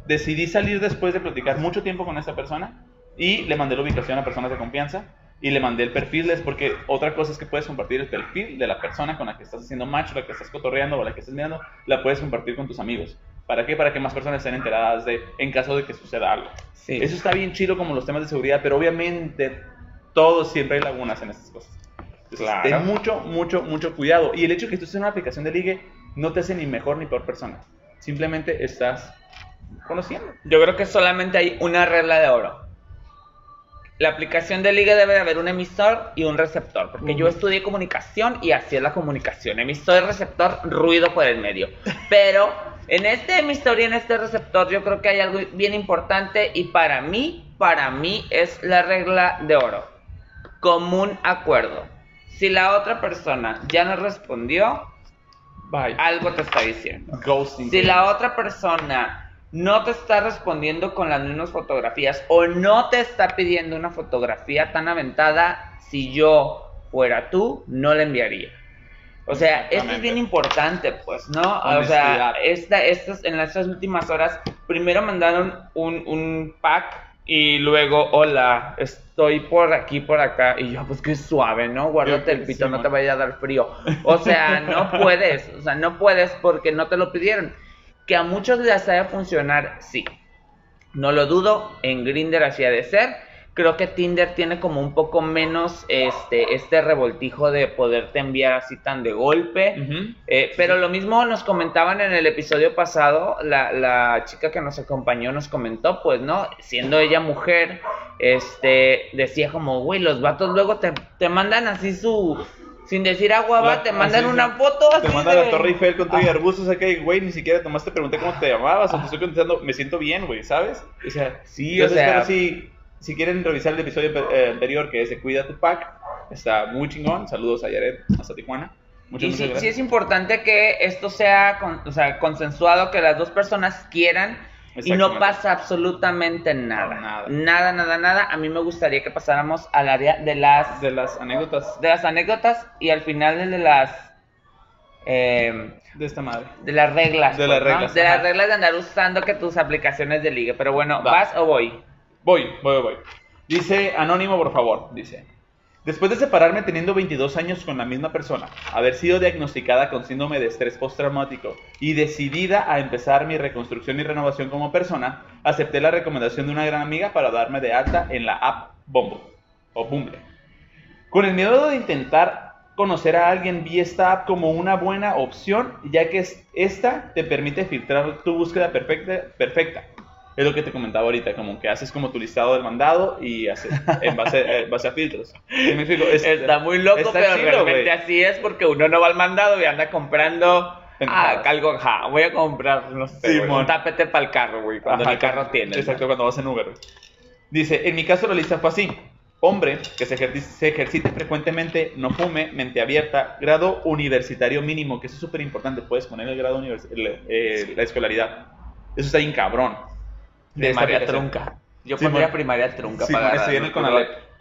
decidí salir después de platicar mucho tiempo con esta persona y le mandé la ubicación a personas de confianza y le mandé el perfil, es porque otra cosa es que puedes compartir el perfil de la persona con la que estás haciendo match, la que estás cotorreando o la que estás mirando, la puedes compartir con tus amigos. ¿Para qué? Para que más personas estén enteradas de en caso de que suceda algo. Sí. Eso está bien chido como los temas de seguridad, pero obviamente todos siempre hay lagunas en estas cosas. Claro. Ten mucho, mucho, mucho cuidado. Y el hecho de que tú estés en una aplicación de ligue no te hace ni mejor ni peor persona. Simplemente estás conociendo. yo creo que solamente hay una regla de oro. La aplicación de liga debe de haber un emisor y un receptor, porque yo estudié comunicación y así es la comunicación. Emisor, receptor, ruido por el medio. Pero en este emisor y en este receptor yo creo que hay algo bien importante y para mí, para mí es la regla de oro. Común acuerdo. Si la otra persona ya no respondió, Bye. algo te está diciendo. Ghosting. Si la otra persona no te está respondiendo con las mismas fotografías o no te está pidiendo una fotografía tan aventada, si yo fuera tú, no la enviaría. O sea, esto es bien importante, pues, ¿no? O Honestidad. sea, esta, estas, en estas últimas horas, primero mandaron un, un pack y luego, hola, estoy por aquí, por acá. Y yo, pues qué suave, ¿no? Guárdate el pito, Sí, no te vaya a dar frío. O sea, no puedes, o sea, no puedes porque no te lo pidieron. Que a muchos les haya funcionar, sí. No lo dudo, en Grinder así ha de ser. Creo que Tinder tiene como un poco menos este, este revoltijo de poderte enviar así tan de golpe. Ujú. Eh, pero lo mismo nos comentaban en el episodio pasado, la, la chica que nos acompañó nos comentó, pues, ¿no? Siendo ella mujer, este, decía como, güey, los vatos luego te, te mandan así su, sin decir agua, va, te mandan así, una foto así Te manda de- la Torre Eiffel con todo y Ah. arbustos acá y, güey, ni siquiera tomaste, pregunté cómo te llamabas o te estoy contestando, me siento bien, güey, ¿sabes? O sea, Sí, o sea- pero si, si quieren revisar el episodio eh, anterior que es de Cuida tu Pack, está muy chingón. Saludos a Yaret, hasta Tijuana. Muchas, y sí, sí, es importante que esto sea, o sea consensuado, que las dos personas quieran y no pasa absolutamente nada. nada. Nada, nada, nada. A mí me gustaría que pasáramos al área de las... De las anécdotas. De las anécdotas y al final de las... Eh, de esta madre. De las reglas. De las pues, reglas. De las reglas de andar usando que tus aplicaciones de ligue. Pero bueno, ¿vas o voy? Voy, voy, voy. Dice, anónimo, por favor. Dice, Después de separarme teniendo 22 años con la misma persona, haber sido diagnosticada con síndrome de estrés postraumático y decidida a empezar mi reconstrucción y renovación como persona, acepté la recomendación de una gran amiga para darme de alta en la app Bumble o Bumble. Con el miedo de intentar conocer a alguien, vi esta app como una buena opción, ya que esta te permite filtrar tu búsqueda perfecta, perfecta es lo que te comentaba ahorita, como que haces como tu listado del mandado y haces en base, base a filtros. está muy loco, pero realmente así es porque uno no va al mandado y anda comprando ah, algo, ja, voy a comprar, no sé, un tapete para el carro, güey, cuando el carro tiene. Exacto, cuando vas en Uber. Dice, en mi caso la lista fue así. Hombre que se, se ejercite frecuentemente, no fume, mente abierta, grado universitario mínimo, que eso es súper importante, puedes poner el grado universitario, eh, la escolaridad. Eso está bien cabrón primaria trunca. Yo pondría primaria trunca para estoy en el Conalep.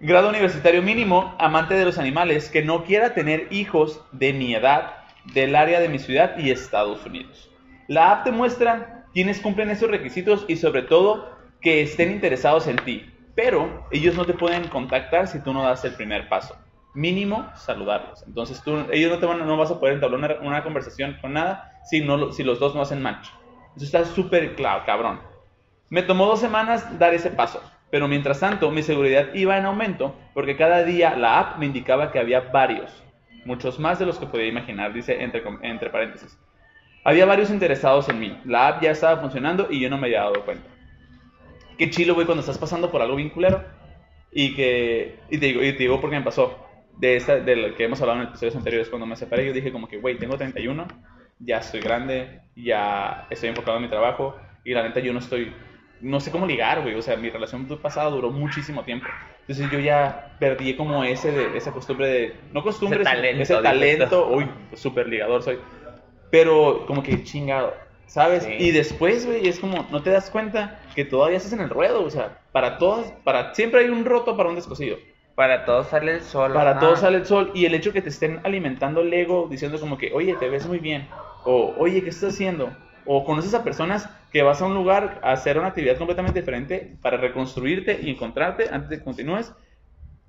Grado universitario mínimo, amante de los animales, que no quiera tener hijos de mi edad, del área de mi ciudad y Estados Unidos. La app te muestra quienes cumplen esos requisitos y sobre todo que estén interesados en ti, pero ellos no te pueden contactar si tú no das el primer paso. Mínimo saludarlos. Entonces tú, ellos no te van, no vas a poder entablar una, conversación con nada si, no, si los dos no hacen match. Eso está súper claro, cabrón. Me tomó dos semanas dar ese paso, pero mientras tanto mi seguridad iba en aumento porque cada día la app me indicaba que había varios, muchos más de los que podía imaginar, dice entre, paréntesis. Había varios interesados en mí, la app ya estaba funcionando y yo no me había dado cuenta. Qué chilo, güey, cuando estás pasando por algo bien culero y que, y te digo, y te digo porque me pasó, de, esta, de lo que hemos hablado en episodios anteriores, cuando me separé, yo dije como que, güey, tengo 31, ya estoy grande, ya estoy enfocado en mi trabajo y la neta yo no estoy, no sé cómo ligar, güey, o sea, mi relación pasada duró muchísimo tiempo. Entonces yo ya perdí como ese de, esa costumbre de, no costumbre, ese talento, ese talento uy, súper ligador soy, pero como que chingado, ¿sabes? Y después, güey, es como, no te das cuenta que todavía estás en el ruedo, o sea, para todos, para, siempre hay un roto para un descosido. Para todos sale el sol. Para todos sale el sol. Y el hecho que te estén alimentando el ego diciendo como que, oye, te ves muy bien o oye, ¿qué estás haciendo? O conoces a personas que vas a un lugar a hacer una actividad completamente diferente para reconstruirte y encontrarte antes de que continúes,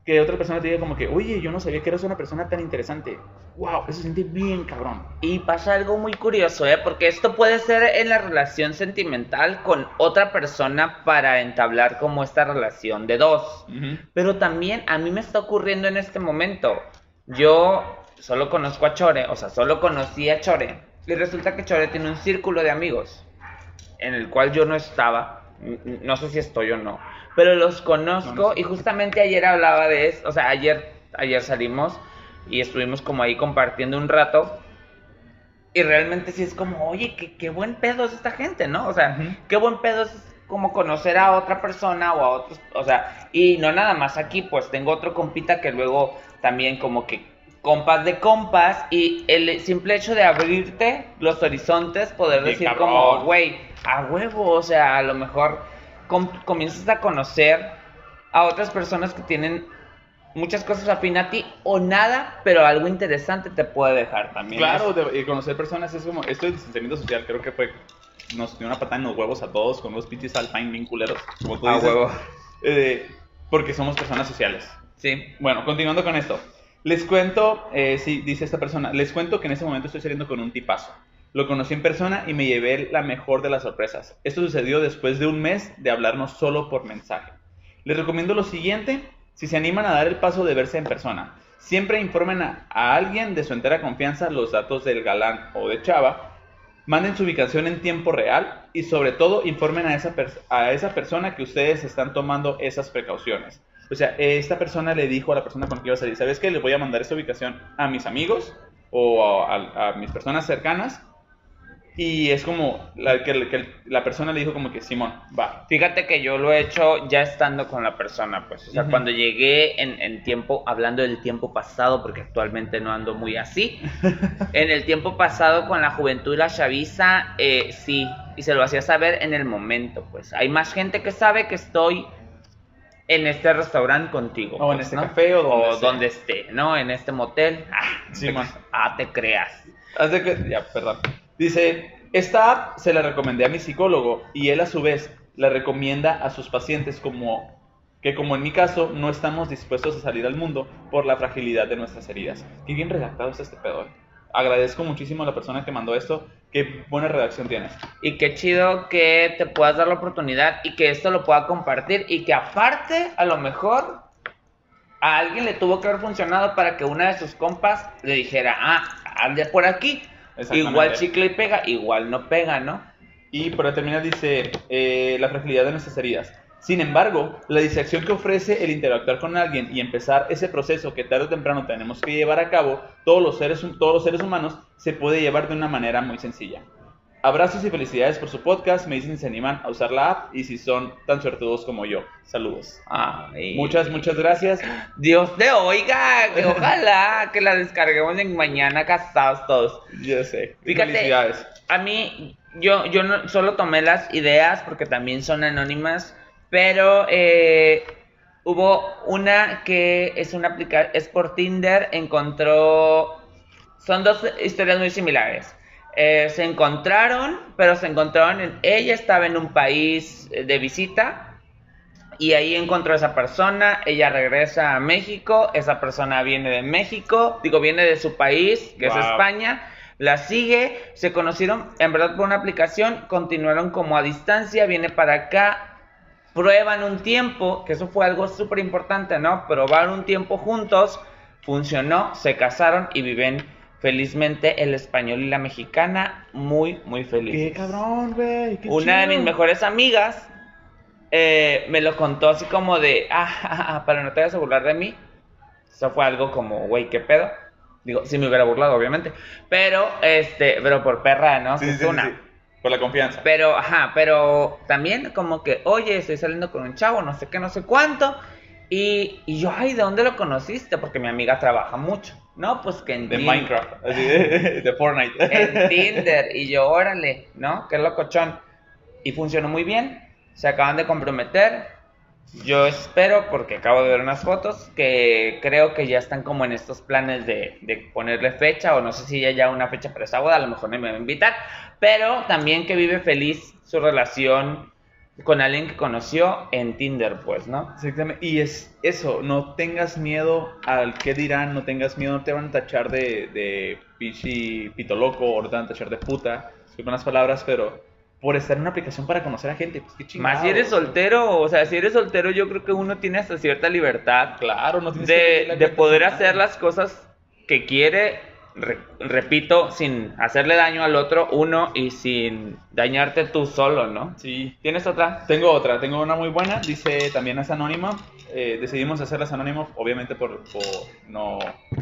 que otra persona te diga como que, oye, yo no sabía que eres una persona tan interesante. Wow, eso se siente bien cabrón. Y pasa algo muy curioso, ¿eh? Porque esto puede ser en la relación sentimental con otra persona para entablar como esta relación de dos. Pero también a mí me está ocurriendo en este momento. Yo solo conozco a Chore, o sea, solo conocí a Chore y resulta que Chore tiene un círculo de amigos en el cual yo no estaba. No sé si estoy o no. Pero los conozco y justamente ayer hablaba de eso. O sea, ayer, ayer salimos y estuvimos como ahí compartiendo un rato. Y realmente sí es como, oye, qué, qué buen pedo es esta gente, ¿no? O sea, qué buen pedo es como conocer a otra persona o a otros, o sea, y no nada más aquí, pues tengo otro compita que luego también como que compas de compas y el simple hecho de abrirte los horizontes, poder decir como, güey, a huevo, o sea, a lo mejor comienzas a conocer a otras personas que tienen muchas cosas afín a ti o nada, pero algo interesante te puede dejar también. Claro, y conocer personas es como, esto es distanciamiento social, creo que fue, nos dio una patada en los huevos a todos con unos pinches alpine bien culeros, como tú dices. A huevo. Eh, porque somos personas sociales. Sí. Bueno, continuando con esto. Les cuento, eh, sí, dice esta persona, les cuento que en ese momento estoy saliendo con un tipazo. Lo conocí en persona y me llevé la mejor de las sorpresas. Esto sucedió después de un mes de hablarnos solo por mensaje. Les recomiendo lo siguiente, si se animan a dar el paso de verse en persona, siempre informen a, alguien de su entera confianza los datos del galán o de chava, manden su ubicación en tiempo real y sobre todo informen a esa, a esa persona que ustedes están tomando esas precauciones. O sea, esta persona le dijo a la persona con la que iba a salir, ¿sabes qué? Le voy a mandar esta ubicación a mis amigos o a, mis personas cercanas Y es como la, que, que la persona le dijo como que Simón, va. Fíjate que yo lo he hecho ya estando con la persona, pues. O sea, cuando llegué en, en tiempo, hablando del tiempo pasado, porque actualmente no ando muy así. en el tiempo pasado con la juventud y la chaviza, eh, sí. Y se lo hacía saber en el momento, pues. Hay más gente que sabe que estoy en este restaurante contigo. O en pues, este ¿no? café o donde sea. donde esté, ¿no? En este motel. Ah, Sí, te- ah, te creas. Que- ya, perdón. Dice, esta app se la recomendé a mi psicólogo y él a su vez la recomienda a sus pacientes como que como en mi caso no estamos dispuestos a salir al mundo por la fragilidad de nuestras heridas. Qué bien redactado está este pedo. eh. Agradezco muchísimo a la persona que mandó esto. Qué buena redacción tienes. Y qué chido que te puedas dar la oportunidad y que esto lo pueda compartir y que aparte, a lo mejor, a alguien le tuvo que haber funcionado para que una de sus compas le dijera, ah, ande por aquí. Igual chicle y pega, igual no pega, ¿no? Y para terminar dice, eh, la fragilidad de nuestras heridas. Sin embargo, la distracción que ofrece el interactuar con alguien y empezar ese proceso que tarde o temprano tenemos que llevar a cabo, todos los seres, todos los seres humanos, se puede llevar de una manera muy sencilla. Abrazos y felicidades por su podcast, me dicen si se animan a usar la app y si son tan suertudos como yo. Saludos. Ay. Muchas, muchas gracias. Dios te oiga, que ojalá que la descarguemos en mañana casados todos. Ya sé. Fíjate, Felicidades. a mí, yo, yo no, solo tomé las ideas porque también son anónimas, pero eh, hubo una que es una aplicación, es por Tinder, encontró, son dos historias muy similares. Eh, se encontraron, pero se encontraron, en, ella estaba en un país eh, de visita y ahí encontró a esa persona, ella regresa a México, esa persona viene de México, digo, viene de su país, que es. España, la sigue, se conocieron en verdad por una aplicación, continuaron como a distancia, viene para acá, prueban un tiempo, que eso fue algo súper importante, ¿no? Probar un tiempo juntos, funcionó, se casaron y viven felizmente el español y la mexicana muy, muy felices. Qué cabrón, güey. qué Una de mis mejores amigas eh, me lo contó así como de, ah, ah, ah, para no te vayas a burlar de mí. Eso fue algo como, güey, ¿qué pedo? Digo, si me hubiera burlado, obviamente. Pero, este, pero por perra, ¿no? Sí, Que sí, es sí, una. sí. Por la confianza. Pero, ajá, pero también como que, oye, estoy saliendo con un chavo, no sé qué, no sé cuánto. Y, y yo, ay, ¿de dónde lo conociste? Porque mi amiga trabaja mucho. No, pues que en De Tin- Minecraft. Así de, de Fortnite. en Tinder. Y yo, órale, ¿no? Qué locochón. Y funcionó muy bien. Se acaban de comprometer. Yo espero, porque acabo de ver unas fotos, que creo que ya están como en estos planes de, de ponerle fecha, o no sé si ya ya una fecha para esa boda, a lo mejor no me va a invitar, pero también que vive feliz su relación con alguien que conoció en Tinder, pues, ¿no? Exactamente. Y es eso, no tengas miedo al qué dirán, no tengas miedo, no te van a tachar de, de pichi pito loco o no te van a tachar de puta, con unas palabras, pero por estar en una aplicación para conocer a gente, pues qué chingado. Más si eres soltero, o sea, si eres soltero yo creo que uno tiene hasta cierta libertad Claro, no tienes de, de poder hacer las cosas que quiere, re- repito, sin hacerle daño al otro, uno, y sin dañarte tú solo, ¿no? Sí. ¿Tienes otra? Tengo otra, tengo una muy buena, dice también es anónima. Eh, decidimos hacerlas anónimo, obviamente por, por no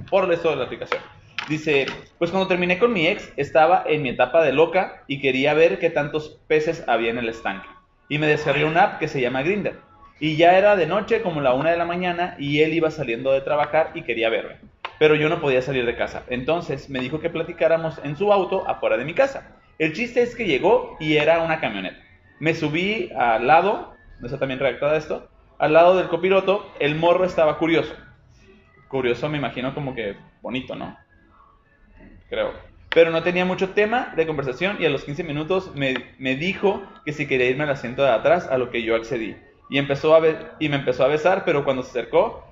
por esto de la aplicación. Dice, pues cuando terminé con mi ex, estaba en mi etapa de loca y quería ver qué tantos peces había en el estanque. Y me descargué una app que se llama Grinder. Y ya era de noche, como la una de la mañana, y él iba saliendo de trabajar y quería verme. Pero yo no podía salir de casa. Entonces me dijo que platicáramos en su auto afuera de mi casa. El chiste es que llegó y era una camioneta. Me subí al lado, ¿no está también redactada esto? Al lado del copiloto, el morro estaba curioso. Curioso me imagino como que bonito, ¿no? Creo. Pero no tenía mucho tema de conversación y a los 15 minutos me, me dijo que si quería irme al asiento de atrás, a lo que yo accedí. Y, empezó a y me empezó a besar, pero cuando se acercó,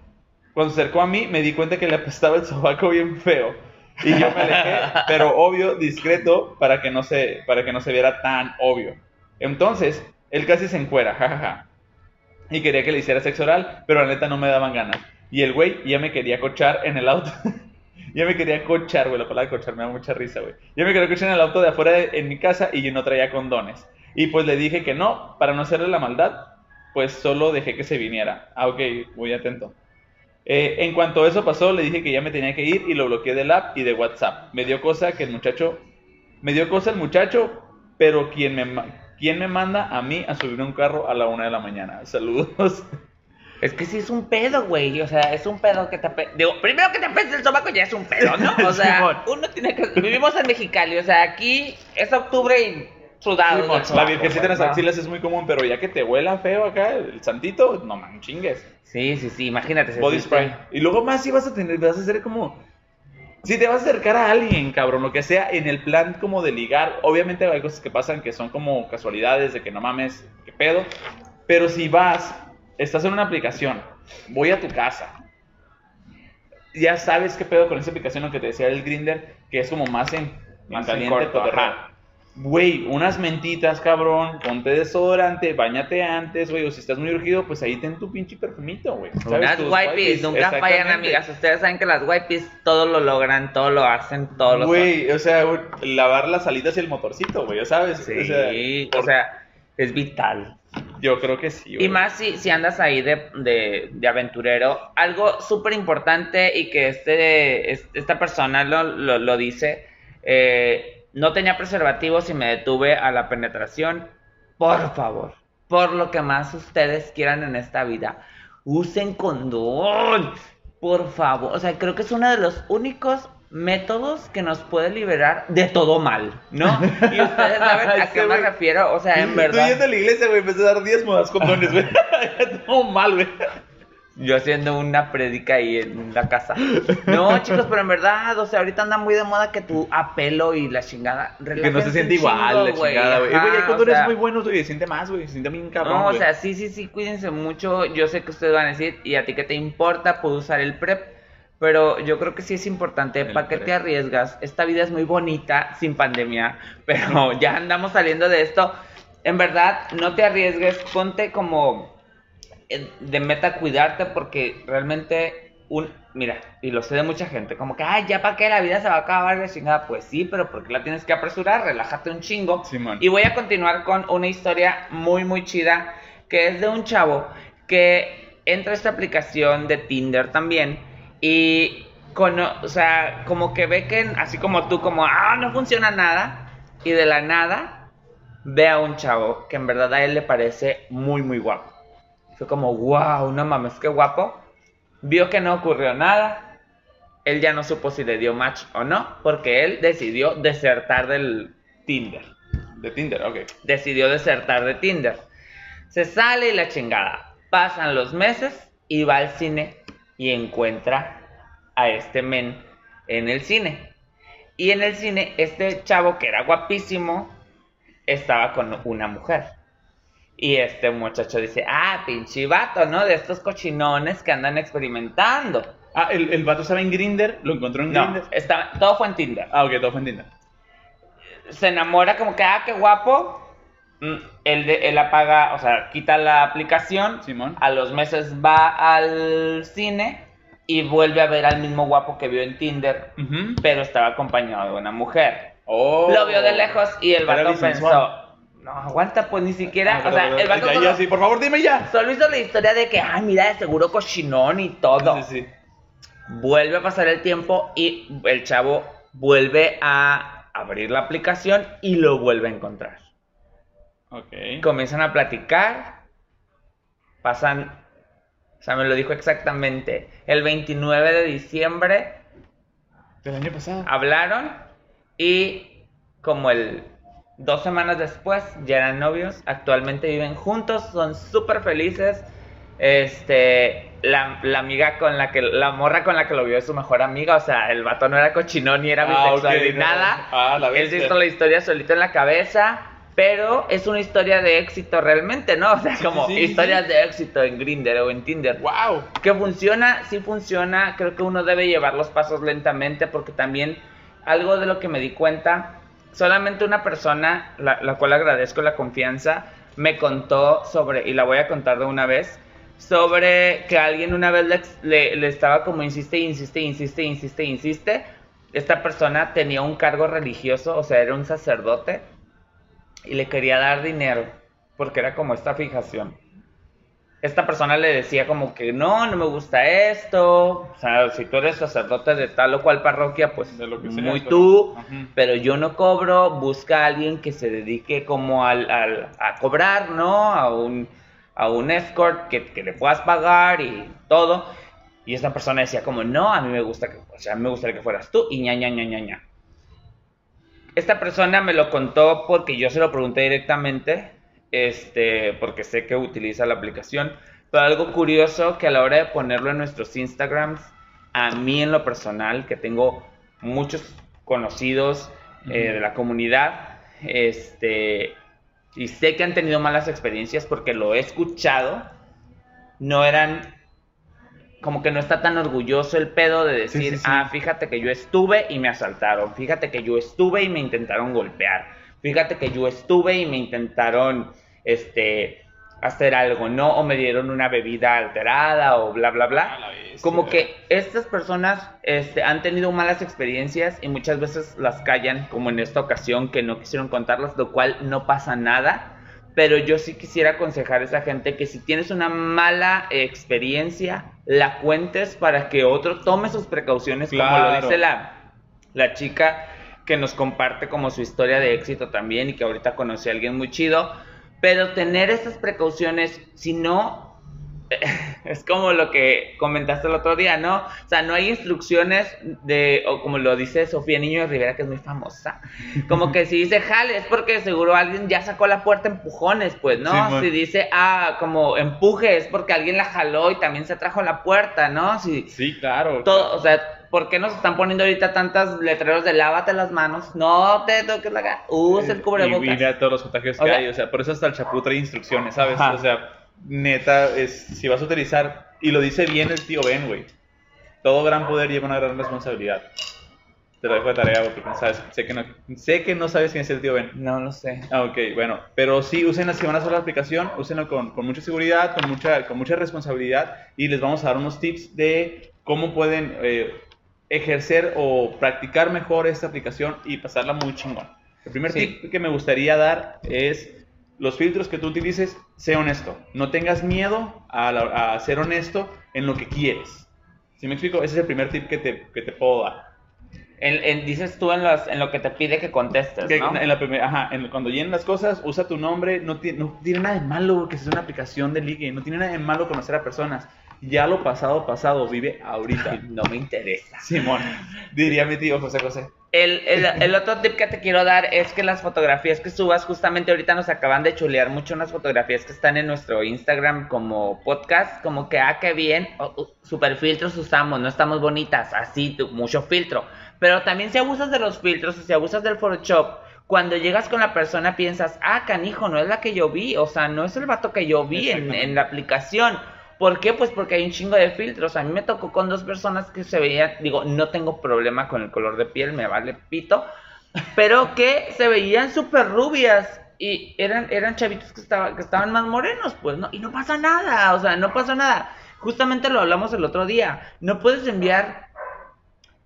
cuando se acercó a mí, me di cuenta que le apestaba el sobaco bien feo. Y yo me alejé, pero obvio, discreto, para que no se, para que no se viera tan obvio. Entonces, él casi se encuera, jajaja. Y quería que le hiciera sexo oral, pero la neta no me daban ganas. Y el güey ya me quería cochar en el auto. ya me quería cochar, güey. La palabra cochar me da mucha risa, güey. Ya me quería cochar en el auto de afuera de, en mi casa y yo no traía condones. Y pues le dije que no, para no hacerle la maldad, pues solo dejé que se viniera. Ah, ok, muy atento. Eh, en cuanto eso pasó, le dije que ya me tenía que ir y lo bloqueé del app y de WhatsApp. Me dio cosa que el muchacho Me dio cosa el muchacho, pero quien me, ¿quién me manda a mí a subir un carro a la una de la mañana? Saludos. Es que sí es un pedo, güey. O sea, es un pedo que te. Digo, primero que te apeste el sobaco ya es un pedo, ¿no? O sea, uno tiene que... Vivimos en Mexicali, o sea, aquí es octubre y sudado. La virgencita en las axilas es muy común, pero ya que te huela feo acá, el santito, no man, chingues. Sí, sí, sí, imagínate. Body spray. Y luego más si vas a tener, vas a hacer como... Si te vas a acercar a alguien, cabrón, lo que sea, en el plan como de ligar, obviamente hay cosas que pasan que son como casualidades, de que no mames, qué pedo. Pero si vas, estás en una aplicación, voy a tu casa, ya sabes qué pedo con esa aplicación, lo que te decía el Grinder, que es como más en, Más en en caliente, corto, ajá. Güey, unas mentitas, cabrón, ponte desodorante, bañate antes, güey, o si estás muy urgido, pues ahí ten tu pinche perfumito, güey. Unas wipes, nunca fallan, amigas. Ustedes saben que las wipes todo lo logran, todo lo hacen, todo lo Güey, o sea, güey, lavar las alitas y el motorcito, güey, ya sabes. Sí, o sea, o por- sea, es vital. yo creo que sí, güey. Y más si, si andas ahí de, de, de aventurero, algo súper importante y que este, es- esta persona lo, lo, lo dice, eh, no tenía preservativos y me detuve a la penetración. Por favor, por lo que más ustedes quieran en esta vida, usen condón. Por favor, o sea, creo que es uno de los únicos métodos que nos puede liberar de todo mal, ¿no? Y ustedes saben a qué me refiero, o sea, en Tú verdad. yendo a la iglesia, güey, empecé a dar diezmo a las condones, güey. Todo mal, güey. Yo haciendo una predica ahí en la casa. No, chicos, pero en verdad, o sea, ahorita anda muy de moda que tu apelo y la chingada. Que no se siente igual, chingo, la chingada, güey. Ajá, Güey, hay o condones sea, muy buenos, güey, se siente más, güey, se siente bien cabrón, No, o sea, sí, sí, sí, cuídense mucho. Yo sé que ustedes van a decir, ¿y a ti qué te importa? Puedo usar el PrEP. Pero yo creo que sí es importante. ¿Para qué te arriesgas? Esta vida es muy bonita sin pandemia. Pero ya andamos saliendo de esto. En verdad, no te arriesgues. Ponte como eh, de meta cuidarte porque realmente un mira y lo sé de mucha gente como que ay ya para qué la vida se va a acabar la chingada pues sí pero porque la tienes que apresurar relájate un chingo. Simón. y voy a continuar con una historia muy muy chida que es de un chavo que entra a esta aplicación de Tinder también y cono- o sea como que ve que así como tú como ah no funciona nada y de la nada ve a un chavo que en verdad a él le parece muy muy guapo fue como, wow, no mames, qué guapo. Vio que no ocurrió nada. Él ya no supo si le dio match o no, porque él decidió desertar del Tinder. De Tinder, ok. Decidió desertar de Tinder. Se sale y la chingada. Pasan los meses y va al cine y encuentra a este men en el cine. Y en el cine, este chavo que era guapísimo estaba con una mujer. Y este muchacho dice, ah, pinche vato, ¿no? De estos cochinones que andan experimentando. Ah, el, el vato estaba en Grinder, lo encontró en No, Grinder. está, todo fue en Tinder. Ah, ok, todo fue en Tinder. Se enamora como que, ah, qué guapo. Mm, Él, de- él apaga, o sea, quita la aplicación. Simón. A los meses va al cine y vuelve a ver al mismo guapo que vio en Tinder, pero estaba acompañado de una mujer. Oh. Lo vio de lejos y el vato pensó, no, aguanta, pues ni siquiera, Ah, o sea, el vato ya, solo, ya, sí, por favor, dime ya. solo hizo la historia de que, ay, mira, de seguro cochinón y todo. Sí, sí, sí. Vuelve a pasar el tiempo y el chavo vuelve a abrir la aplicación y lo vuelve a encontrar. Ok. Comienzan a platicar, pasan, o sea, me lo dijo exactamente, el 29 de diciembre Del año pasado. hablaron y como el dos semanas después ya eran novios, actualmente viven juntos, son súper felices. Este, la, la amiga con la que, la morra con la que lo vio es su mejor amiga, o sea, el vato no era cochinón ni era Ah, bisexual ni no. nada. Ah, la Él se hizo la historia solito en la cabeza, pero es una historia de éxito realmente, ¿no? O sea, como sí, sí, historias sí. de éxito en Grindr o en Tinder. Wow. Que funciona, sí funciona. Creo que uno debe llevar los pasos lentamente porque también algo de lo que me di cuenta, solamente una persona, la, cual agradezco la confianza, me contó sobre, y la voy a contar de una vez, sobre que alguien una vez le- le estaba como insiste, insiste, insiste, insiste, insiste. Esta persona tenía un cargo religioso, o sea, era un sacerdote, y le quería dar dinero, porque era como esta fijación. Esta persona le decía como que no, no me gusta esto, o sea, si tú eres sacerdote de tal o cual parroquia, pues De lo que sea, muy pero- tú, pero yo no cobro, busca a alguien que se dedique como al, al- a cobrar, ¿no? A un, a un escort que, que le puedas pagar y todo. Y esta persona decía como, no, a mí me gusta que, o sea, a mí me gustaría que fueras tú y ña, ña, ña, ña, ña. Esta persona me lo contó porque yo se lo pregunté directamente, este, porque sé que utiliza la aplicación. Pero algo curioso que a la hora de ponerlo en nuestros Instagrams, a mí en lo personal, que tengo muchos conocidos eh, de la comunidad, este, y sé que han tenido malas experiencias porque lo he escuchado, no eran como que no está tan orgulloso el pedo de decir, Sí, sí, sí. ah, fíjate que yo estuve y me asaltaron, fíjate que yo estuve y me intentaron golpear, fíjate que yo estuve y me intentaron, este, hacer algo, ¿no? O me dieron una bebida alterada o bla, bla, bla. la bestia. Como que estas personas este, han tenido malas experiencias y muchas veces las callan, como en esta ocasión que no quisieron contarlas, lo cual no pasa nada. Pero yo sí quisiera aconsejar a esa gente que si tienes una mala experiencia, la cuentes para que otro tome sus precauciones, como lo dice la, la chica que nos comparte como su historia de éxito también y que ahorita conocí a alguien muy chido. Pero tener esas precauciones, si no, es como lo que comentaste el otro día, ¿no? O sea, no hay instrucciones de, o como lo dice Sofía Niño de Rivera, que es muy famosa, como que si dice jale, es porque seguro alguien ya sacó la puerta empujones, pues, ¿no? Sí, si dice, ah, como empuje, es porque alguien la jaló y también se trajo la puerta, ¿no? Si, Sí, claro. todo, o sea, ¿por qué nos están poniendo ahorita tantas letreros de lávate las manos? No te toques la cara, usa el Eh, cubrebocas. Y mira todos los contagios que O sea- hay, o sea, por eso hasta el chapú trae instrucciones, ¿sabes? Ajá. O sea, neta, es, si vas a utilizar, y lo dice bien el tío Ben, güey, todo gran poder lleva una gran responsabilidad. Te lo dejo de tarea, porque no sabes, sé que no, sé que no sabes quién es el tío Ben. No lo sé. Ah, ok, bueno, pero sí, úsenla si van a hacer la aplicación, úsenlo con, con mucha seguridad, con mucha, con mucha responsabilidad y les vamos a dar unos tips de cómo pueden eh, ejercer o practicar mejor esta aplicación y pasarla muy chingón. El primer Sí. tip que me gustaría dar es los filtros que tú utilices, sé honesto. No tengas miedo a, la- a ser honesto en lo que quieres. ¿Sí me explico? Ese es el primer tip que te, que te puedo dar. En- en- dices tú en, las- en lo que te pide que contestes, Que ¿no? en la primer- ajá, cuando llenen las cosas, usa tu nombre. No, ti- no tiene nada de malo que sea una aplicación de ligue. No tiene nada de malo conocer a personas. Ya lo pasado, pasado, vive ahorita. No me interesa. Simón, diría mi tío José José. El, el- el otro tip que te quiero dar es que las fotografías que subas, justamente ahorita nos acaban de chulear mucho unas fotografías que están en nuestro Instagram como podcast, como que, ah, qué bien, oh, super filtros usamos, no estamos bonitas, así, tú, mucho filtro. Pero también si abusas de los filtros, o si abusas del Photoshop, cuando llegas con la persona piensas, ah, canijo, no es la que yo vi, o sea, no es el vato que yo vi en la aplicación. ¿Por qué? Pues porque hay un chingo de filtros. A mí me tocó con dos personas que se veían, digo, no tengo problema con el color de piel, me vale pito, pero que se veían súper rubias y eran, eran chavitos que, estaba, que estaban más morenos, pues, ¿no? Y no pasa nada, o sea, no pasa nada. Justamente lo hablamos el otro día. No puedes enviar.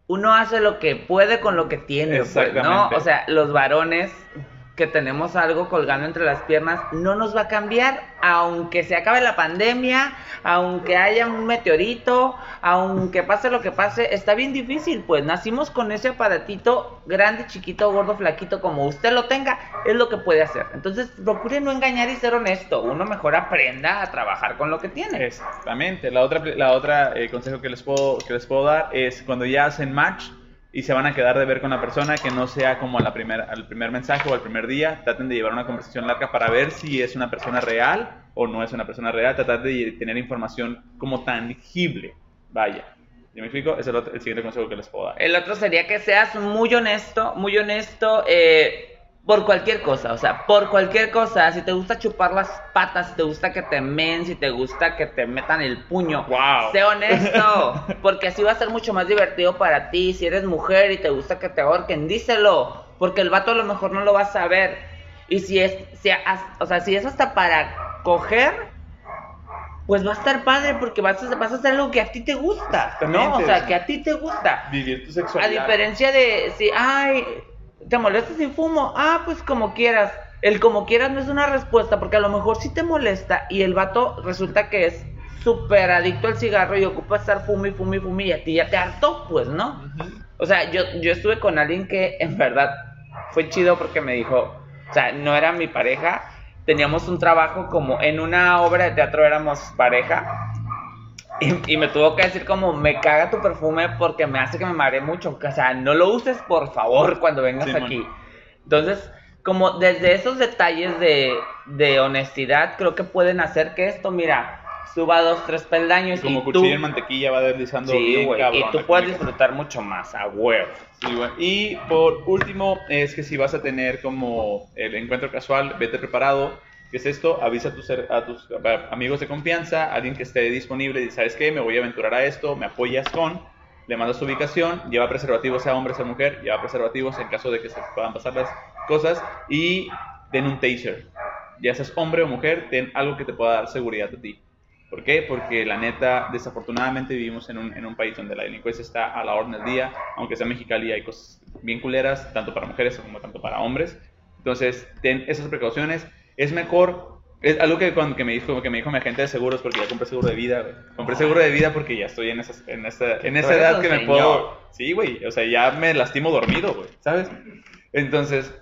Uno hace lo que puede con lo que tiene, pues, ¿no? O sea, los varones que tenemos algo colgando entre las piernas no nos va a cambiar, aunque se acabe la pandemia, aunque haya un meteorito, aunque pase lo que pase, está bien difícil, pues nacimos con ese aparatito grande, chiquito, gordo, flaquito, como usted lo tenga, es lo que puede hacer. Entonces, procure no engañar y ser honesto, uno mejor aprenda a trabajar con lo que tiene. Exactamente. La otra, la otra eh, consejo que les, puedo, que les puedo dar es cuando ya hacen match y se van a quedar de ver con la persona, que no sea como primer, al primer mensaje o al primer día. Traten de llevar una conversación larga para ver si es una persona real o no es una persona real. Tratar de tener información como tangible. Vaya. ¿Ya me explico? Es el, otro- siguiente consejo que les puedo dar. El otro sería que seas muy honesto, muy honesto eh, por cualquier cosa, o sea, por cualquier cosa. Si te gusta chupar las patas, si te gusta que te men, si te gusta que te metan el puño, Wow. sé honesto, porque así va a ser mucho más divertido para ti. Si eres mujer y te gusta que te ahorquen, díselo, porque el vato a lo mejor no lo va a saber. Y si es, si o sea, si es hasta para coger, pues va a estar padre porque vas a, vas a hacer algo que a ti te gusta, ¿no? O sea, que a ti te gusta. Vivir tu A sexualidad. diferencia de si, ay, te molesta si fumo, ah, pues como quieras. el como quieras no es una respuesta, porque a lo mejor sí te molesta y el vato resulta que es súper adicto al cigarro y ocupa estar fumi, fumi, fumi y a ti ya te hartó, pues, ¿no? O sea, yo, yo estuve con alguien que en verdad fue chido porque me dijo, o sea, no era mi pareja, teníamos un trabajo como en una obra de teatro éramos pareja y, me tuvo que decir como, me caga tu perfume porque me hace que me mare mucho. O sea, no lo uses por favor cuando vengas aquí. Entonces, como desde esos detalles de, de, honestidad, creo que pueden hacer que esto, mira, suba dos, tres peldaños. Como y cuchillo en mantequilla va deslizando sí, bien, Y tú puedes disfrutar mucho más, a huevo. Sí, Y por último, es que si vas a tener como el encuentro casual, vete preparado ¿Qué es esto? Avisa a tus, a amigos de confianza, alguien que esté disponible y ¿sabes qué? Me voy a aventurar a esto, me apoyas con, le mandas su ubicación, lleva preservativos, sea hombre, sea mujer, lleva preservativos en caso de que se puedan pasar las cosas y den un taser. Ya seas hombre o mujer, ten algo que te pueda dar seguridad a ti. ¿Por qué? Porque la neta, desafortunadamente vivimos en un, en un país donde la delincuencia está a la orden del día, aunque sea Mexicali hay cosas bien culeras, tanto para mujeres como tanto para hombres. Entonces, ten esas precauciones es mejor, es algo que, cuando, que, me dijo, que me dijo mi agente de seguros, porque ya compré seguro de vida, güey. Compré seguro de vida porque ya estoy en, esa, en, esa, en esa edad que me puedo... Sí, güey, o sea, ya me lastimo dormido, güey, ¿sabes? Entonces,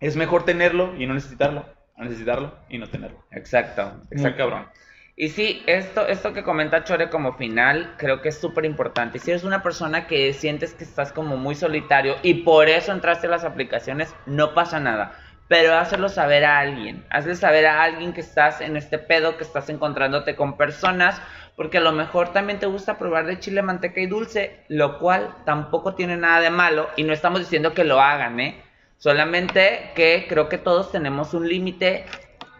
es mejor tenerlo y no necesitarlo, necesitarlo y no tenerlo. Exacto, exacto. cabrón. Y sí, esto, esto que comenta Chore como final, creo que es súper importante. Si eres una persona que sientes que estás como muy solitario y por eso entraste a las aplicaciones, no pasa nada pero hazlo saber a alguien, hazle saber a alguien que estás en este pedo, que estás encontrándote con personas, porque a lo mejor también te gusta probar de chile, manteca y dulce, lo cual tampoco tiene nada de malo y no estamos diciendo que lo hagan, ¿eh? Solamente que creo que todos tenemos un límite.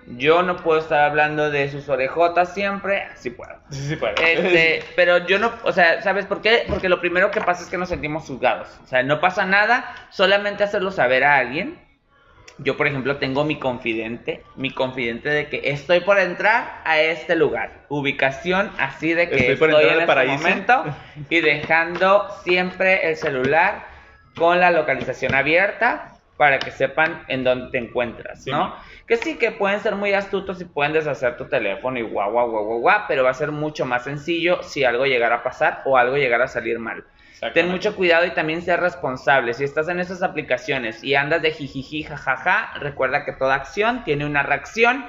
Yo no puedo estar hablando de sus orejotas siempre. Sí puedo. Sí, sí puedo. Este, pero yo no, o sea, ¿sabes por qué? Porque lo primero que pasa es que nos sentimos juzgados. O sea, no pasa nada, solamente hacerlo saber a alguien yo, por ejemplo, tengo mi confidente, mi confidente de que estoy por entrar a este lugar. Ubicación así de que estoy, en este momento y dejando siempre el celular con la localización abierta para que sepan en dónde te encuentras, ¿no? Que sí, que pueden ser muy astutos y pueden deshacer tu teléfono y guau, guau, guau, guau, guau, pero va a ser mucho más sencillo si algo llegara a pasar o algo llegara a salir mal. Ten mucho cuidado y también sea responsable. Si estás en esas aplicaciones y andas de jijiji, jajaja, recuerda que toda acción tiene una reacción.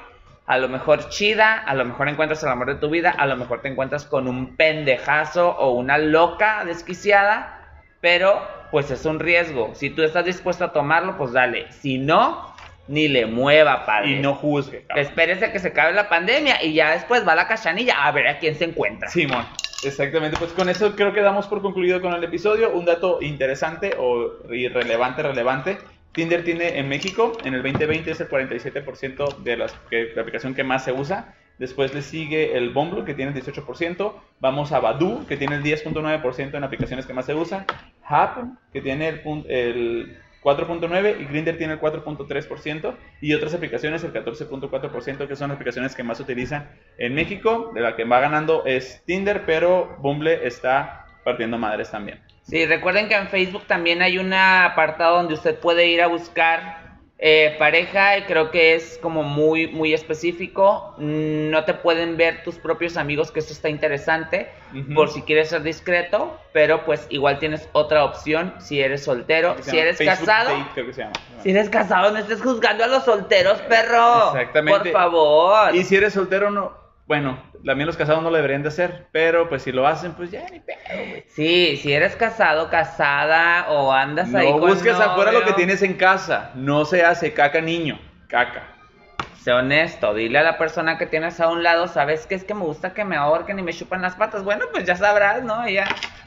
A lo mejor chida, a lo mejor encuentras el amor de tu vida, a lo mejor te encuentras con un pendejazo o una loca desquiciada, pero pues es un riesgo. Si tú estás dispuesto a tomarlo, pues dale. Si no, ni le mueva, padre. Y no juzgue. Espérese que se acabe la pandemia y ya después va a la cachanilla a ver a quién se encuentra. Simón. Exactamente, pues con eso creo que damos por concluido con el episodio. Un dato interesante o irrelevante, relevante. Tinder tiene en México, en el 2020 es el 47% de las, la aplicación que más se usa. Después le sigue el Bumble, que tiene el 18%. Vamos a Badoo, que tiene el 10.9% en aplicaciones que más se usa. Happen, que tiene el, el 4.9% y Grindr tiene el 4.3% y otras aplicaciones el 14.4% que son las aplicaciones que más se utilizan en México. De la que va ganando es Tinder, pero Bumble está partiendo madres también. Sí, recuerden que en Facebook también hay un apartado donde usted puede ir a buscar eh, pareja, y creo que es como muy, muy específico. No te pueden ver tus propios amigos, que eso está interesante, por si quieres ser discreto, pero pues igual tienes otra opción si eres soltero. Si eres casado, si eres casado, no estés juzgando a los solteros, perro. Exactamente. Por favor. Y si eres soltero, no, bueno, también los casados no lo deberían de hacer, pero pues si lo hacen, pues ya ni pedo, güey. Sí, si eres casado, casada o andas ahí con No busques afuera lo que tienes en casa, no se hace caca niño, caca sé honesto, dile a la persona que tienes a un lado, ¿sabes qué es que me gusta que me ahorquen y me chupan las patas? Bueno, pues ya sabrás, ¿no?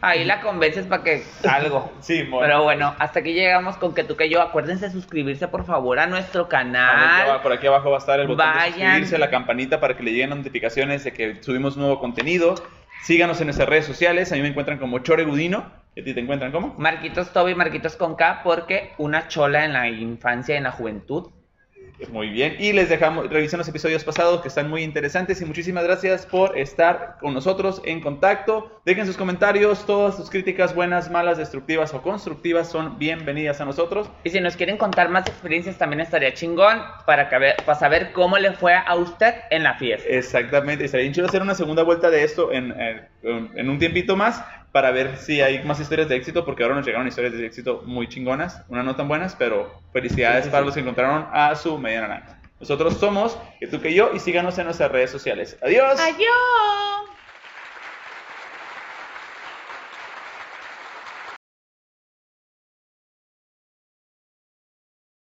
Ahí la convences para que algo. sí, bueno. Pero bueno, hasta aquí llegamos con que tú que yo. Acuérdense de suscribirse, por favor, a nuestro canal. por aquí abajo va a estar el botón de suscribirse, la campanita para que le lleguen notificaciones de que subimos nuevo contenido. Síganos en nuestras redes sociales. A mí me encuentran como Chore Gudino. ¿Y a ti te encuentran cómo? Marquitos Toby, Marquitos con K, porque una chola en la infancia y en la juventud Muy bien. Y les dejamos, revisen los episodios pasados que están muy interesantes y muchísimas gracias por estar con nosotros en contacto. Dejen sus comentarios, todas sus críticas buenas, malas, destructivas o constructivas son bienvenidas a nosotros. Y si nos quieren contar más experiencias también estaría chingón para, para saber cómo le fue a usted en la fiesta. Exactamente. Estaría chido hacer una segunda vuelta de esto en, en un tiempito más para ver si hay más historias de éxito, porque ahora nos llegaron historias de éxito muy chingonas, unas no tan buenas, pero felicidades para los que encontraron a su media naranja. Nosotros somos que tú que yo y síganos en nuestras redes sociales. Adiós. Adiós.